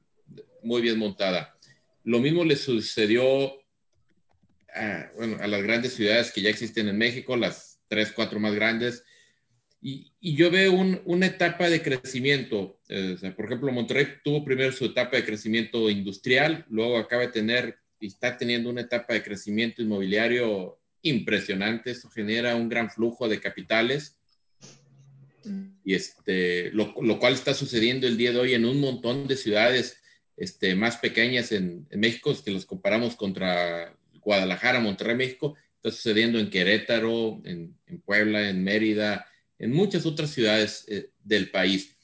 muy bien montada. Lo mismo le sucedió a las grandes ciudades que ya existen en México, las tres, cuatro más grandes. Y, y yo veo un, una etapa de crecimiento. Eh, por ejemplo, Monterrey tuvo primero su etapa de crecimiento industrial, luego acaba de tener y está teniendo una etapa de crecimiento inmobiliario impresionante. Esto genera un gran flujo de capitales. Y este, lo, lo cual está sucediendo el día de hoy en un montón de ciudades este, más pequeñas en, México, que los comparamos contra Guadalajara, Monterrey, México, está sucediendo en Querétaro, en, Puebla, en Mérida, en muchas otras ciudades eh, del país.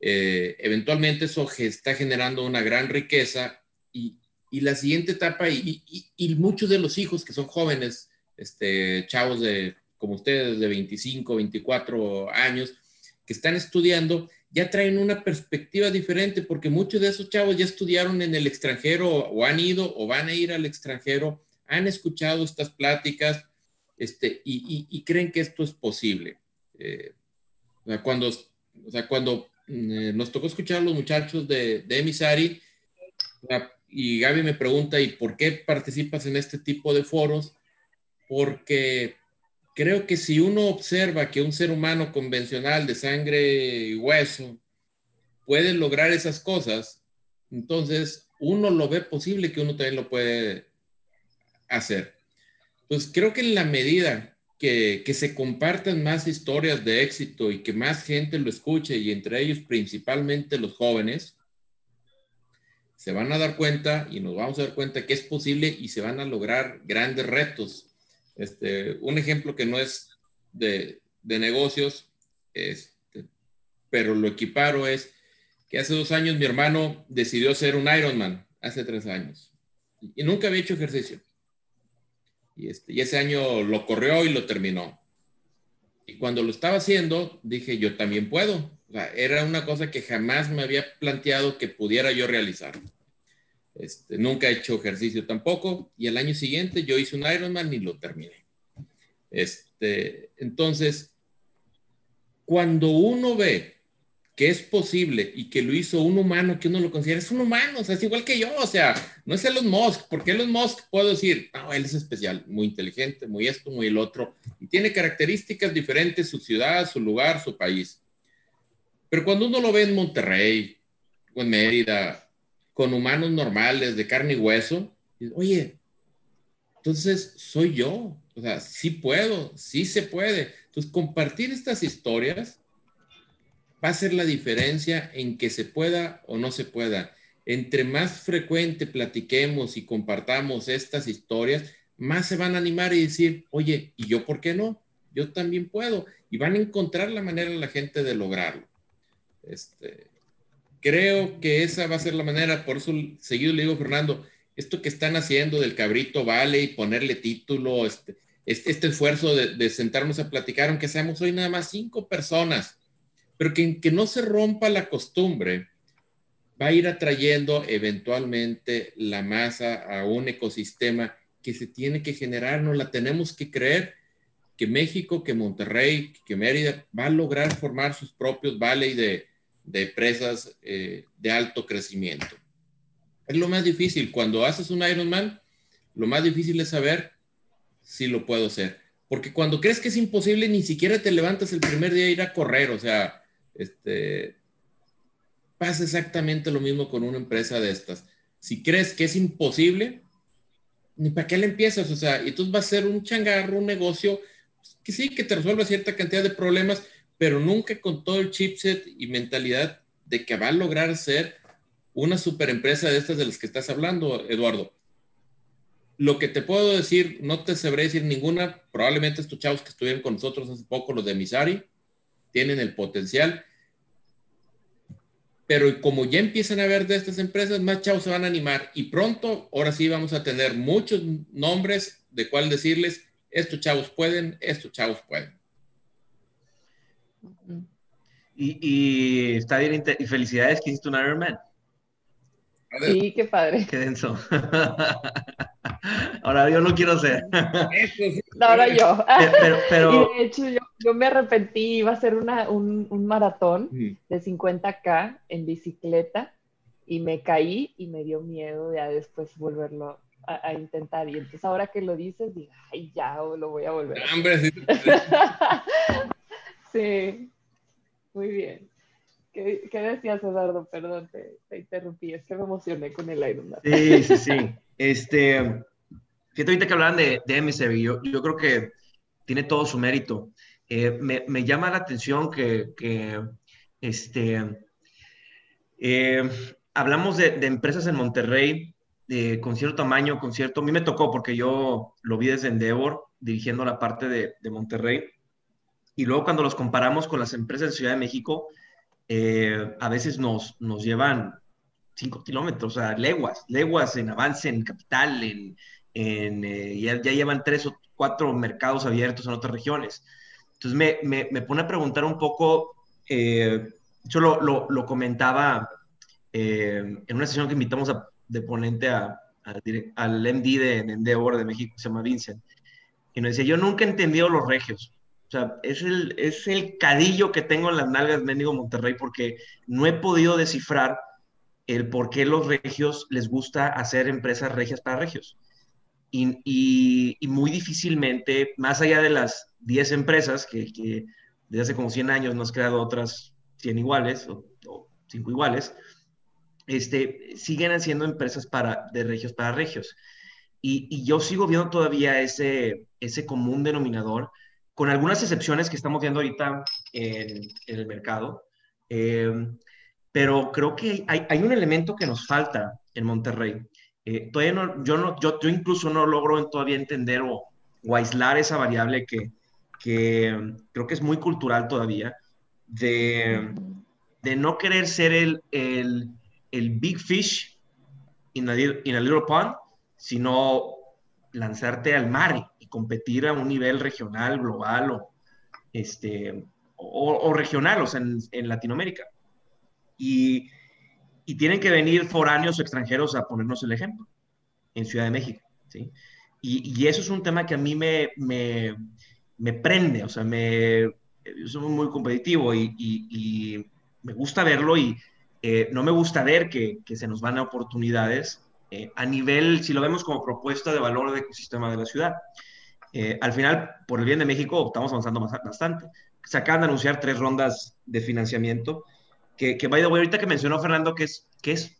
Eh, eventualmente eso está generando una gran riqueza y, la siguiente etapa, y, y, muchos de los hijos que son jóvenes, este, chavos de, como ustedes, de 25, 24 años, que están estudiando, ya traen una perspectiva diferente porque muchos de esos chavos ya estudiaron en el extranjero o han ido o van a ir al extranjero, han escuchado estas pláticas este, y, creen que esto es posible. Eh, cuando, o sea, cuando eh, nos tocó escuchar a los muchachos de, de Emisari y Gaby me pregunta, ¿y por qué participas en este tipo de foros? Porque creo que si uno observa que un ser humano convencional de sangre y hueso puede lograr esas cosas, entonces uno lo ve posible que uno también lo puede hacer. Pues creo que en la medida que, que, se compartan más historias de éxito y que más gente lo escuche, y entre ellos principalmente los jóvenes, se van a dar cuenta y nos vamos a dar cuenta que es posible y se van a lograr grandes retos este, un ejemplo que no es de, negocios, este, pero lo equiparo es que hace dos años mi hermano decidió ser un Ironman, hace tres años, y nunca había hecho ejercicio. Y, este, y ese año lo corrió y lo terminó. Y cuando lo estaba haciendo, dije, yo también puedo. era una cosa que jamás me había planteado que pudiera yo realizar. Este, nunca he hecho ejercicio tampoco y el año siguiente yo hice un Ironman y lo terminé. Este, entonces, cuando uno ve que es posible y que lo hizo un humano que uno lo considera, es un humano, o sea, es igual que yo, o sea, no es Elon Musk, porque Elon Musk puedo decir, no, él es especial, muy inteligente, muy esto, muy el otro, y tiene características diferentes, su ciudad, su lugar, su país. Pero cuando uno lo ve en Monterrey o en Mérida con humanos normales, de carne y hueso. Oye, entonces soy yo. O sea, sí puedo, sí se puede. Entonces, compartir estas historias va a ser la diferencia en que se pueda o no se pueda. entre más frecuente platiquemos y compartamos estas historias, más se van a animar y decir, oye, ¿y yo por qué no? Yo también puedo. Y van a encontrar la manera la gente de lograrlo. Este, creo que esa va a ser la manera, por eso seguido le digo, Fernando, esto que están haciendo del cabrito vale y ponerle título, este, este, este esfuerzo de, sentarnos a platicar, aunque seamos hoy nada más cinco personas, pero que, que no se rompa la costumbre, va a ir atrayendo eventualmente la masa a un ecosistema que se tiene que generar, no la tenemos que creer que México, que Monterrey, que Mérida va a lograr formar sus propios valles de, de empresas eh, de alto crecimiento. Es lo más difícil. Cuando haces un Ironman, lo más difícil es saber si lo puedo hacer. Porque cuando crees que es imposible, ni siquiera te levantas el primer día a ir a correr. O sea, este, pasa exactamente lo mismo con una empresa de estas. Si crees que es imposible, ni para qué le empiezas. O sea, y entonces va a ser un changarro, un negocio que sí, que te resuelva cierta cantidad de problemas, pero nunca con todo el chipset y mentalidad de que va a lograr ser una super empresa de estas de las que estás hablando, Eduardo. Lo que te puedo decir, no te sabré decir ninguna, probablemente estos chavos que estuvieron con nosotros hace poco, los de Misari, tienen el potencial, pero como ya empiezan a ver de estas empresas, más chavos se van a animar y pronto, ahora sí vamos a tener muchos nombres de cuál decirles, estos chavos pueden, estos chavos pueden. Y, está bien, y felicidades que hiciste un Ironman. Sí, qué padre. Qué denso. Ahora yo no quiero ser. ahora yo. Pero, Y de hecho yo, me arrepentí, iba a ser una, un, un, maratón de 50K en bicicleta y me caí y me dio miedo ya después volverlo a, intentar. Y entonces ahora que lo dices, digo, ay, ya lo voy a volver. sí. Muy bien. ¿Qué, decías, Eduardo? Perdón, te, interrumpí. Es que me emocioné con el Ironman. Sí, sí, sí. Este, fíjate ahorita que hablaban de, de yo, yo creo que tiene todo su mérito. Eh, me, me, llama la atención que, que este, eh, hablamos de, de, empresas en Monterrey de, con cierto tamaño, con cierto... A mí me tocó porque yo lo vi desde Endeavor, dirigiendo la parte de, de Monterrey. Y luego cuando los comparamos con las empresas de Ciudad de México, eh, a veces nos, nos llevan cinco kilómetros, o sea, leguas, leguas en avance, en capital, en, en eh, ya, ya, llevan tres o cuatro mercados abiertos en otras regiones. Entonces me, me, me pone a preguntar un poco, eh, yo lo, lo, lo comentaba en una sesión que invitamos a, de ponente a, al MD de Endeavor de México, se llama Vincent, y nos decía, yo nunca he entendido los regios. O sea, es el, es el cadillo que tengo en las nalgas Mendigo Monterrey porque no he podido descifrar el por qué los regios les gusta hacer empresas regias para regios. Y, y, muy difícilmente, más allá de las 10 empresas que, desde hace como 100 años nos creado otras 100 iguales o, 5 iguales, este, siguen haciendo empresas para, de regios para regios. Y, y yo sigo viendo todavía ese, ese común denominador con algunas excepciones que estamos viendo ahorita en, el mercado. Eh, pero creo que hay, hay, un elemento que nos falta en Monterrey. Eh, todavía no, yo, no, yo, yo, incluso no logro todavía entender o, o aislar esa variable que, que, creo que es muy cultural todavía, de, de no querer ser el, el, el big fish in a, in a little pond, sino lanzarte al mar competir a un nivel regional, global o, este, o, regional, o sea, en, Latinoamérica. Y, y, tienen que venir foráneos o extranjeros a ponernos el ejemplo en Ciudad de México. ¿sí? Y, y eso es un tema que a mí me, me, me prende, o sea, me, soy muy competitivo y, y me gusta verlo y eh, no me gusta ver que, que, se nos van a oportunidades eh, a nivel, si lo vemos como propuesta de valor de ecosistema de la ciudad. Eh, al final, por el bien de México, estamos avanzando bastante. Se acaban de anunciar tres rondas de financiamiento, que, que vaya, ahorita que mencionó Fernando, que es, que es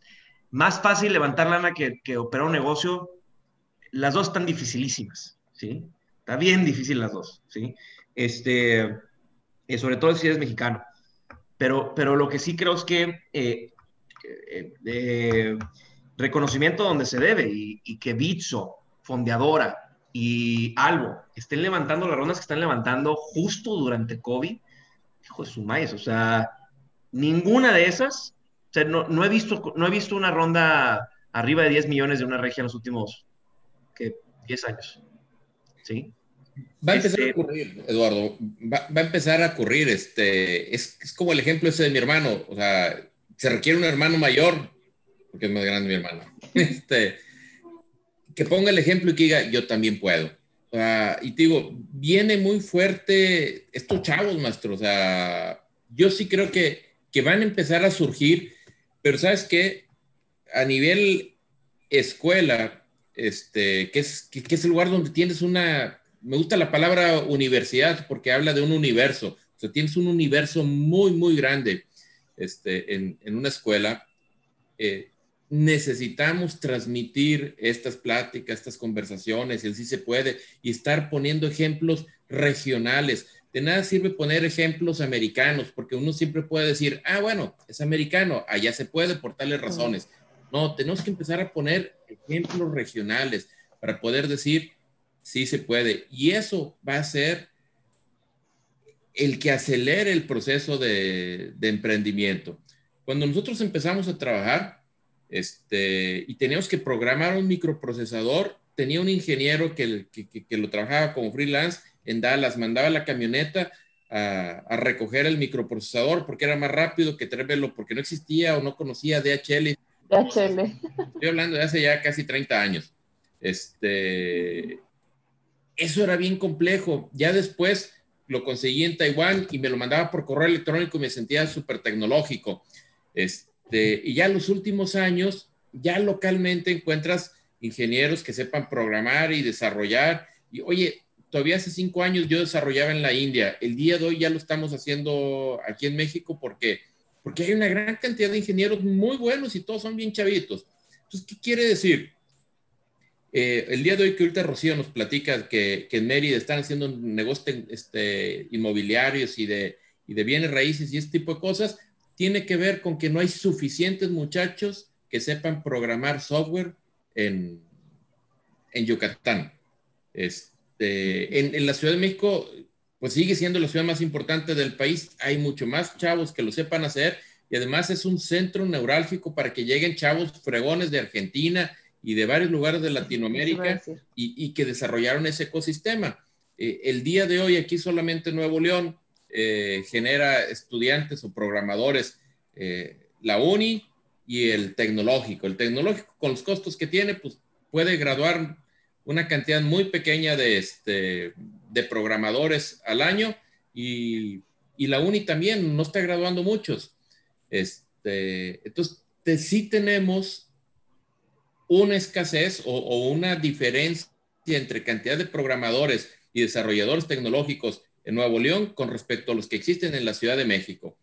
más fácil levantar lana que, que operar un negocio, las dos están dificilísimas, ¿sí? Está bien difícil las dos, ¿sí? Este, eh, sobre todo si eres mexicano. Pero, pero lo que sí creo es que eh, eh, reconocimiento donde se debe y, que Bitso, Fondeadora y Albo estén levantando las rondas que están levantando justo durante COVID, hijo de su maíz, o sea, ninguna de esas, o sea, no, no, he visto, no he visto una ronda arriba de 10 millones de una región en los últimos ¿qué? 10 años. ¿Sí? Va a empezar a este, ocurrir, Eduardo, va, va, a empezar a ocurrir, este, es, es, como el ejemplo ese de mi hermano, o sea, se requiere un hermano mayor, porque es más grande mi hermano, este, que ponga el ejemplo y que diga, yo también puedo. y te digo, viene muy fuerte estos chavos, maestro, o sea, yo sí creo que, que van a empezar a surgir, pero ¿sabes qué? A nivel escuela, este, que es, que es el lugar donde tienes una me gusta la palabra universidad porque habla de un universo. O sea, tienes un universo muy, muy grande este, en, una escuela. Eh, necesitamos transmitir estas pláticas, estas conversaciones, y así se puede, y estar poniendo ejemplos regionales. De nada sirve poner ejemplos americanos, porque uno siempre puede decir, ah, bueno, es americano, allá se puede por tales razones. No, tenemos que empezar a poner ejemplos regionales para poder decir, sí se puede. Y eso va a ser el que acelere el proceso de, emprendimiento. Cuando nosotros empezamos a trabajar este, y teníamos que programar un microprocesador, tenía un ingeniero que, lo trabajaba como freelance en Dallas, mandaba la camioneta a, recoger el microprocesador porque era más rápido que traerlo, porque no existía o no conocía DHL. DHL. Estoy hablando de hace ya casi 30 años. Este, eso era bien complejo. Ya después lo conseguí en Taiwán y me lo mandaba por correo electrónico y me sentía súper tecnológico. Este, y ya los últimos años, ya localmente encuentras ingenieros que sepan programar y desarrollar. Y oye, todavía hace cinco años yo desarrollaba en la India. El día de hoy ya lo estamos haciendo aquí en México porque, porque hay una gran cantidad de ingenieros muy buenos y todos son bien chavitos. Entonces, ¿qué quiere decir? Eh, el día de hoy que ahorita Rocío nos platica que, en Mérida están haciendo negocios este, inmobiliarios y de, de bienes raíces y este tipo de cosas, tiene que ver con que no hay suficientes muchachos que sepan programar software en, en Yucatán. Este, en, en, la Ciudad de México, pues sigue siendo la ciudad más importante del país. Hay mucho más chavos que lo sepan hacer y además es un centro neurálgico para que lleguen chavos fregones de Argentina y de varios lugares de Latinoamérica y, que desarrollaron ese ecosistema. Eh, el día de hoy aquí solamente Nuevo León eh, genera estudiantes o programadores eh, la uni y el tecnológico. El tecnológico con los costos que tiene, pues puede graduar una cantidad muy pequeña de, este, de programadores al año y, y la uni también no está graduando muchos. Este, entonces, sí tenemos una escasez o, una diferencia entre cantidad de programadores y desarrolladores tecnológicos en Nuevo León con respecto a los que existen en la Ciudad de México.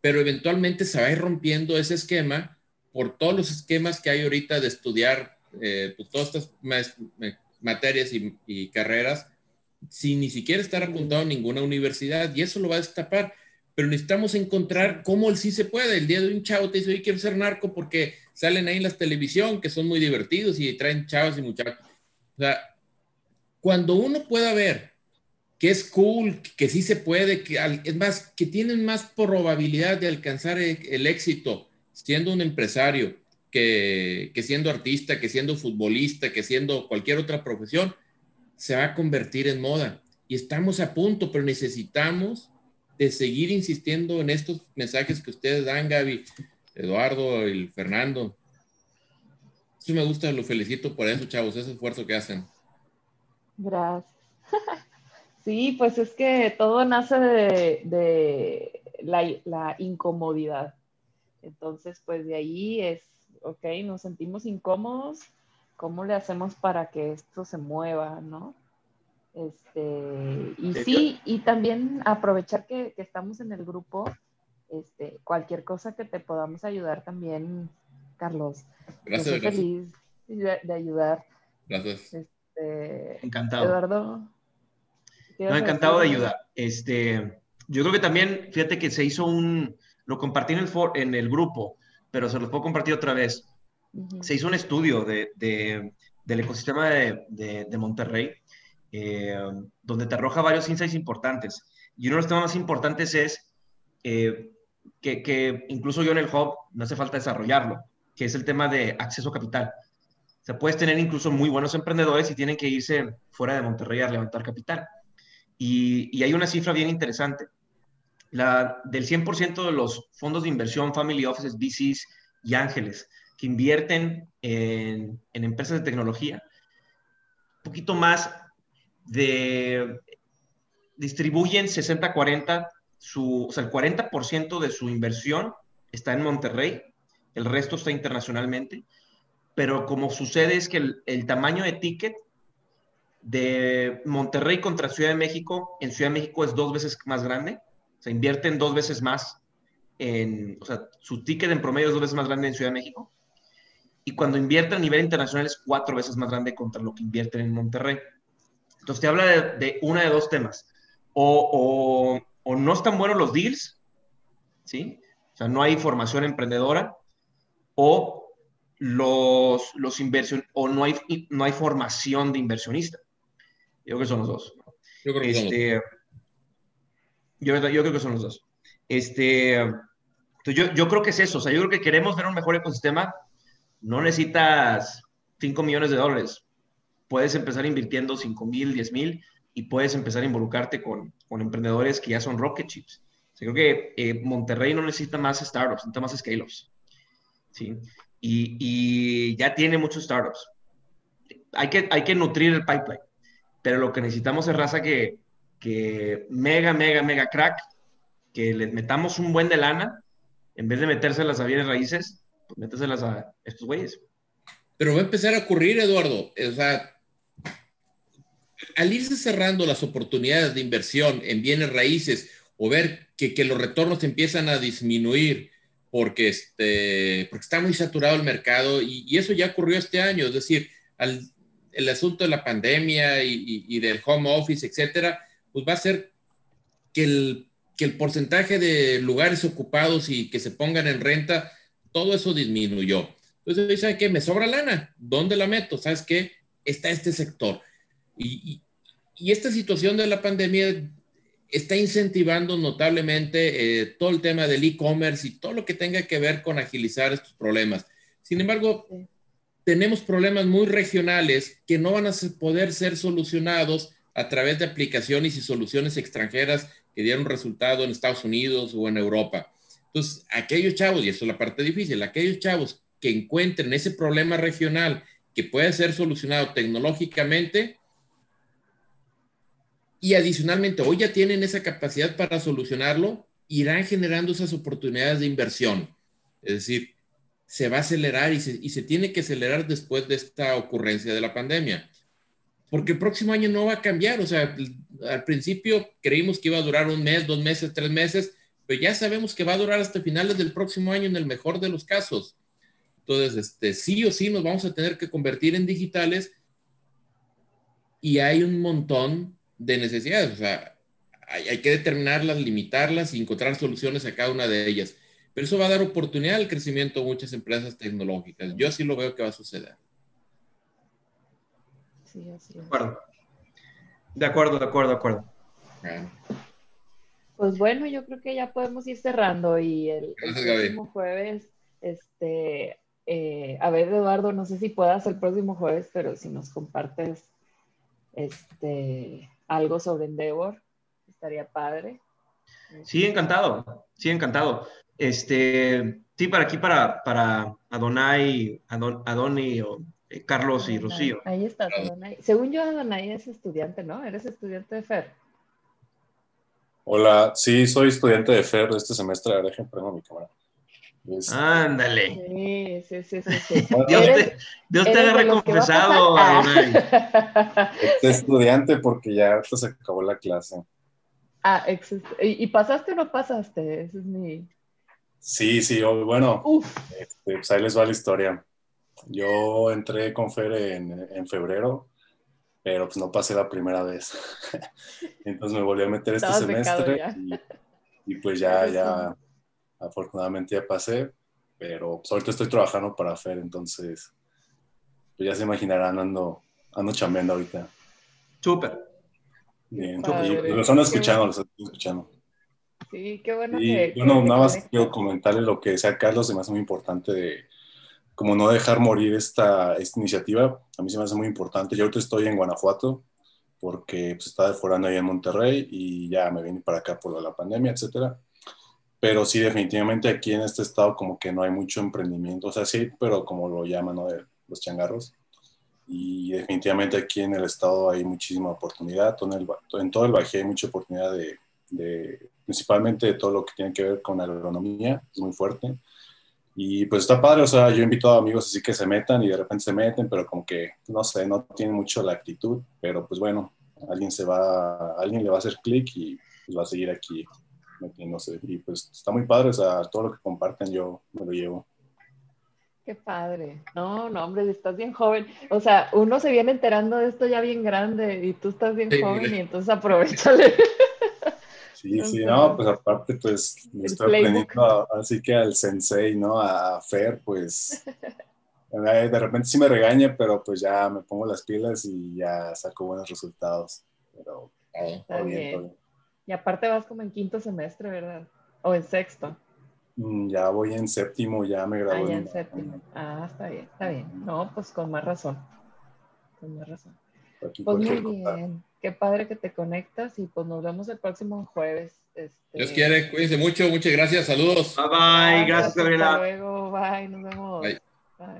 Pero eventualmente se va a ir rompiendo ese esquema por todos los esquemas que hay ahorita de estudiar eh, pues, todas estas materias y, carreras sin ni siquiera estar apuntado a ninguna universidad y eso lo va a destapar. Pero necesitamos encontrar cómo el sí se puede. El día de un chavo te dice, oye, quiero ser narco porque salen ahí en la televisión, que son muy divertidos y traen chavos y muchachos. O sea, cuando uno pueda ver que es cool, que sí se puede, que es más, que tienen más probabilidad de alcanzar e, el, éxito siendo un empresario que, que, siendo artista, que siendo futbolista, que siendo cualquier otra profesión, se va a convertir en moda. Y estamos a punto, pero necesitamos de seguir insistiendo en estos mensajes que ustedes dan, Gaby. Eduardo y Fernando. Sí me gusta, lo felicito por eso, chavos, ese esfuerzo que hacen. Gracias. Sí, pues es que todo nace de, la, incomodidad. Entonces, pues de ahí es, ok, nos sentimos incómodos, ¿cómo le hacemos para que esto se mueva, no? Este, y sí, y también aprovechar que, que estamos en el grupo este, cualquier cosa que te podamos ayudar también, Carlos. Gracias. Yo feliz de, ayudar. Gracias. Este, encantado. Eduardo. No, encantado de ayudar. Este, yo creo que también, fíjate que se hizo un, lo compartí en el, en el grupo, pero se los puedo compartir otra vez. Se hizo un estudio de, del ecosistema de, Monterrey, eh, donde te arroja varios insights importantes. Y uno de los temas más importantes es eh, que, que, incluso yo en el hub no hace falta desarrollarlo, que es el tema de acceso a capital. O sea, puedes tener incluso muy buenos emprendedores y tienen que irse fuera de Monterrey a levantar capital. Y, hay una cifra bien interesante. La, del 100% de los fondos de inversión, family offices, VCs y ángeles que invierten en, empresas de tecnología, un poquito más de distribuyen 60-40, o sea, el 40% de su inversión está en Monterrey, el resto está internacionalmente, pero como sucede es que el, tamaño de ticket de Monterrey contra Ciudad de México, en Ciudad de México es dos veces más grande, o sea, invierten dos veces más en, o sea, su ticket en promedio es dos veces más grande en Ciudad de México, y cuando invierten a nivel internacional es cuatro veces más grande contra lo que invierten en Monterrey. Entonces te habla de, una de dos temas. O, no están buenos los deals, ¿sí? O sea, no hay formación emprendedora, o los, los o no hay, no hay formación de inversionista. Yo creo que son los dos. Yo creo que, este, yo, creo que son los dos. Este, yo, yo creo que es eso. O sea, yo creo que queremos ver un mejor ecosistema no necesitas 5 millones de dólares. Puedes empezar invirtiendo 5 mil, 10 mil y puedes empezar a involucrarte con, con emprendedores que ya son rocket chips. creo que eh, Monterrey no necesita más startups, necesita más scale-ups. ¿sí? Y, y, ya tiene muchos startups. Hay que, hay que nutrir el pipeline, pero lo que necesitamos es raza que, que mega, mega, mega crack, que le metamos un buen de lana, en vez de meterse las bienes raíces, pues a estos güeyes. Pero va a empezar a ocurrir, Eduardo. O sea, al irse cerrando las oportunidades de inversión en bienes raíces o ver que, que los retornos empiezan a disminuir porque, este, porque está muy saturado el mercado y, y eso ya ocurrió este año, es decir, al, el asunto de la pandemia y, y, del home office, etcétera, pues va a ser que el, que el porcentaje de lugares ocupados y que se pongan en renta todo eso disminuyó. Entonces, ¿sabe qué? Me sobra lana. ¿Dónde la meto? ¿Sabes qué? Está este sector. Y, y, esta situación de la pandemia está incentivando notablemente eh, todo el tema del e-commerce y todo lo que tenga que ver con agilizar estos problemas. Sin embargo, tenemos problemas muy regionales que no van a poder ser solucionados a través de aplicaciones y soluciones extranjeras que dieron resultado en Estados Unidos o en Europa. Entonces, aquellos chavos, y eso es la parte difícil, aquellos chavos que encuentren ese problema regional que puede ser solucionado tecnológicamente y adicionalmente hoy ya tienen esa capacidad para solucionarlo, irán generando esas oportunidades de inversión. Es decir, se va a acelerar y se, tiene que acelerar después de esta ocurrencia de la pandemia. Porque el próximo año no va a cambiar. O sea, al principio creímos que iba a durar un mes, dos meses, tres meses pero ya sabemos que va a durar hasta finales del próximo año en el mejor de los casos. Entonces, este, sí o sí nos vamos a tener que convertir en digitales y hay un montón de necesidades. O sea, hay, que determinarlas, limitarlas y encontrar soluciones a cada una de ellas. Pero eso va a dar oportunidad al crecimiento de muchas empresas tecnológicas. Yo sí lo veo que va a suceder. Sí, así es. De acuerdo. De acuerdo, de acuerdo, de acuerdo. Pues bueno, yo creo que ya podemos ir cerrando y el, próximo jueves, este, eh, a ver Eduardo, no sé si puedas el próximo jueves, pero si nos compartes este, algo sobre Endeavor, estaría padre. Sí, encantado, sí, encantado. Este, sí, para aquí, para, para Adonai, Adon, Adoni, o, eh, Carlos y Rocío. Ahí está, Adonai. Según yo, Adonai es estudiante, ¿no? Eres estudiante de FER. Hola, sí, soy estudiante de FER de este semestre. Dejen prendo mi cámara. Ándale. Sí, sí, sí, sí. Dios, te, Dios te Este estudiante porque ya se acabó la clase. Ah, ¿y pasaste o no pasaste? Ese es mi... Sí, sí, bueno, este, pues ahí les va la historia. Yo entré con FER en, en febrero pero pues no pasé la primera vez. Entonces me volví a meter este semestre y, pues ya, ya, afortunadamente ya pasé. pero pues, ahorita estoy trabajando para Fer, entonces pues ya se imaginarán, ando, ando chambeando ahorita. Súper. Bien, y lo están escuchando, lo están escuchando. Sí, qué bueno y, que... Bueno, nada más quiero comentarle lo que decía Carlos, se me hace muy importante de como no dejar morir esta, esta iniciativa. A mí se me hace muy importante. Yo ahorita estoy en Guanajuato porque pues, estaba forando ahí en Monterrey y ya me vine para acá por la pandemia, etcétera. Pero sí, definitivamente aquí en este estado como que no hay mucho emprendimiento, o sea, sí, pero como lo llaman, ¿no? De los changarros. Y definitivamente aquí en el estado hay muchísima oportunidad, en, el, en todo el Bajío hay mucha oportunidad de, de, principalmente de todo lo que tiene que ver con la agronomía, es muy fuerte. Y pues está padre, o sea, yo he invitado a amigos así que se metan y de repente se meten, pero como que, no sé, no tienen mucho la actitud, pero pues bueno, alguien se va, alguien le va a hacer clic y pues va a seguir aquí metiéndose. Y pues está muy padre, o sea, todo lo que comparten yo me lo llevo. Qué padre. No, no, hombre, estás bien joven. O sea, uno se viene enterando de esto ya bien grande y tú estás bien joven y entonces aprovechale. Sí, sí, no, pues aparte, pues me estoy aprendiendo así que al sensei, ¿no? A Fer, pues de repente sí me regaña, pero pues ya me pongo las pilas y ya saco buenos resultados. Pero está bien, Y aparte vas como en quinto semestre, ¿verdad? O en sexto. Mm, ya voy en séptimo, ya me gradué. Ah, en séptimo. Ah, está bien, está bien. No, pues con más razón. Con más razón. Pues muy bien. Qué padre que te conectas y pues nos vemos el próximo jueves. Este... Dios quiere, cuídense mucho, muchas gracias, saludos. Bye bye, gracias, Gabriela. Hasta luego, bye, nos vemos. Bye.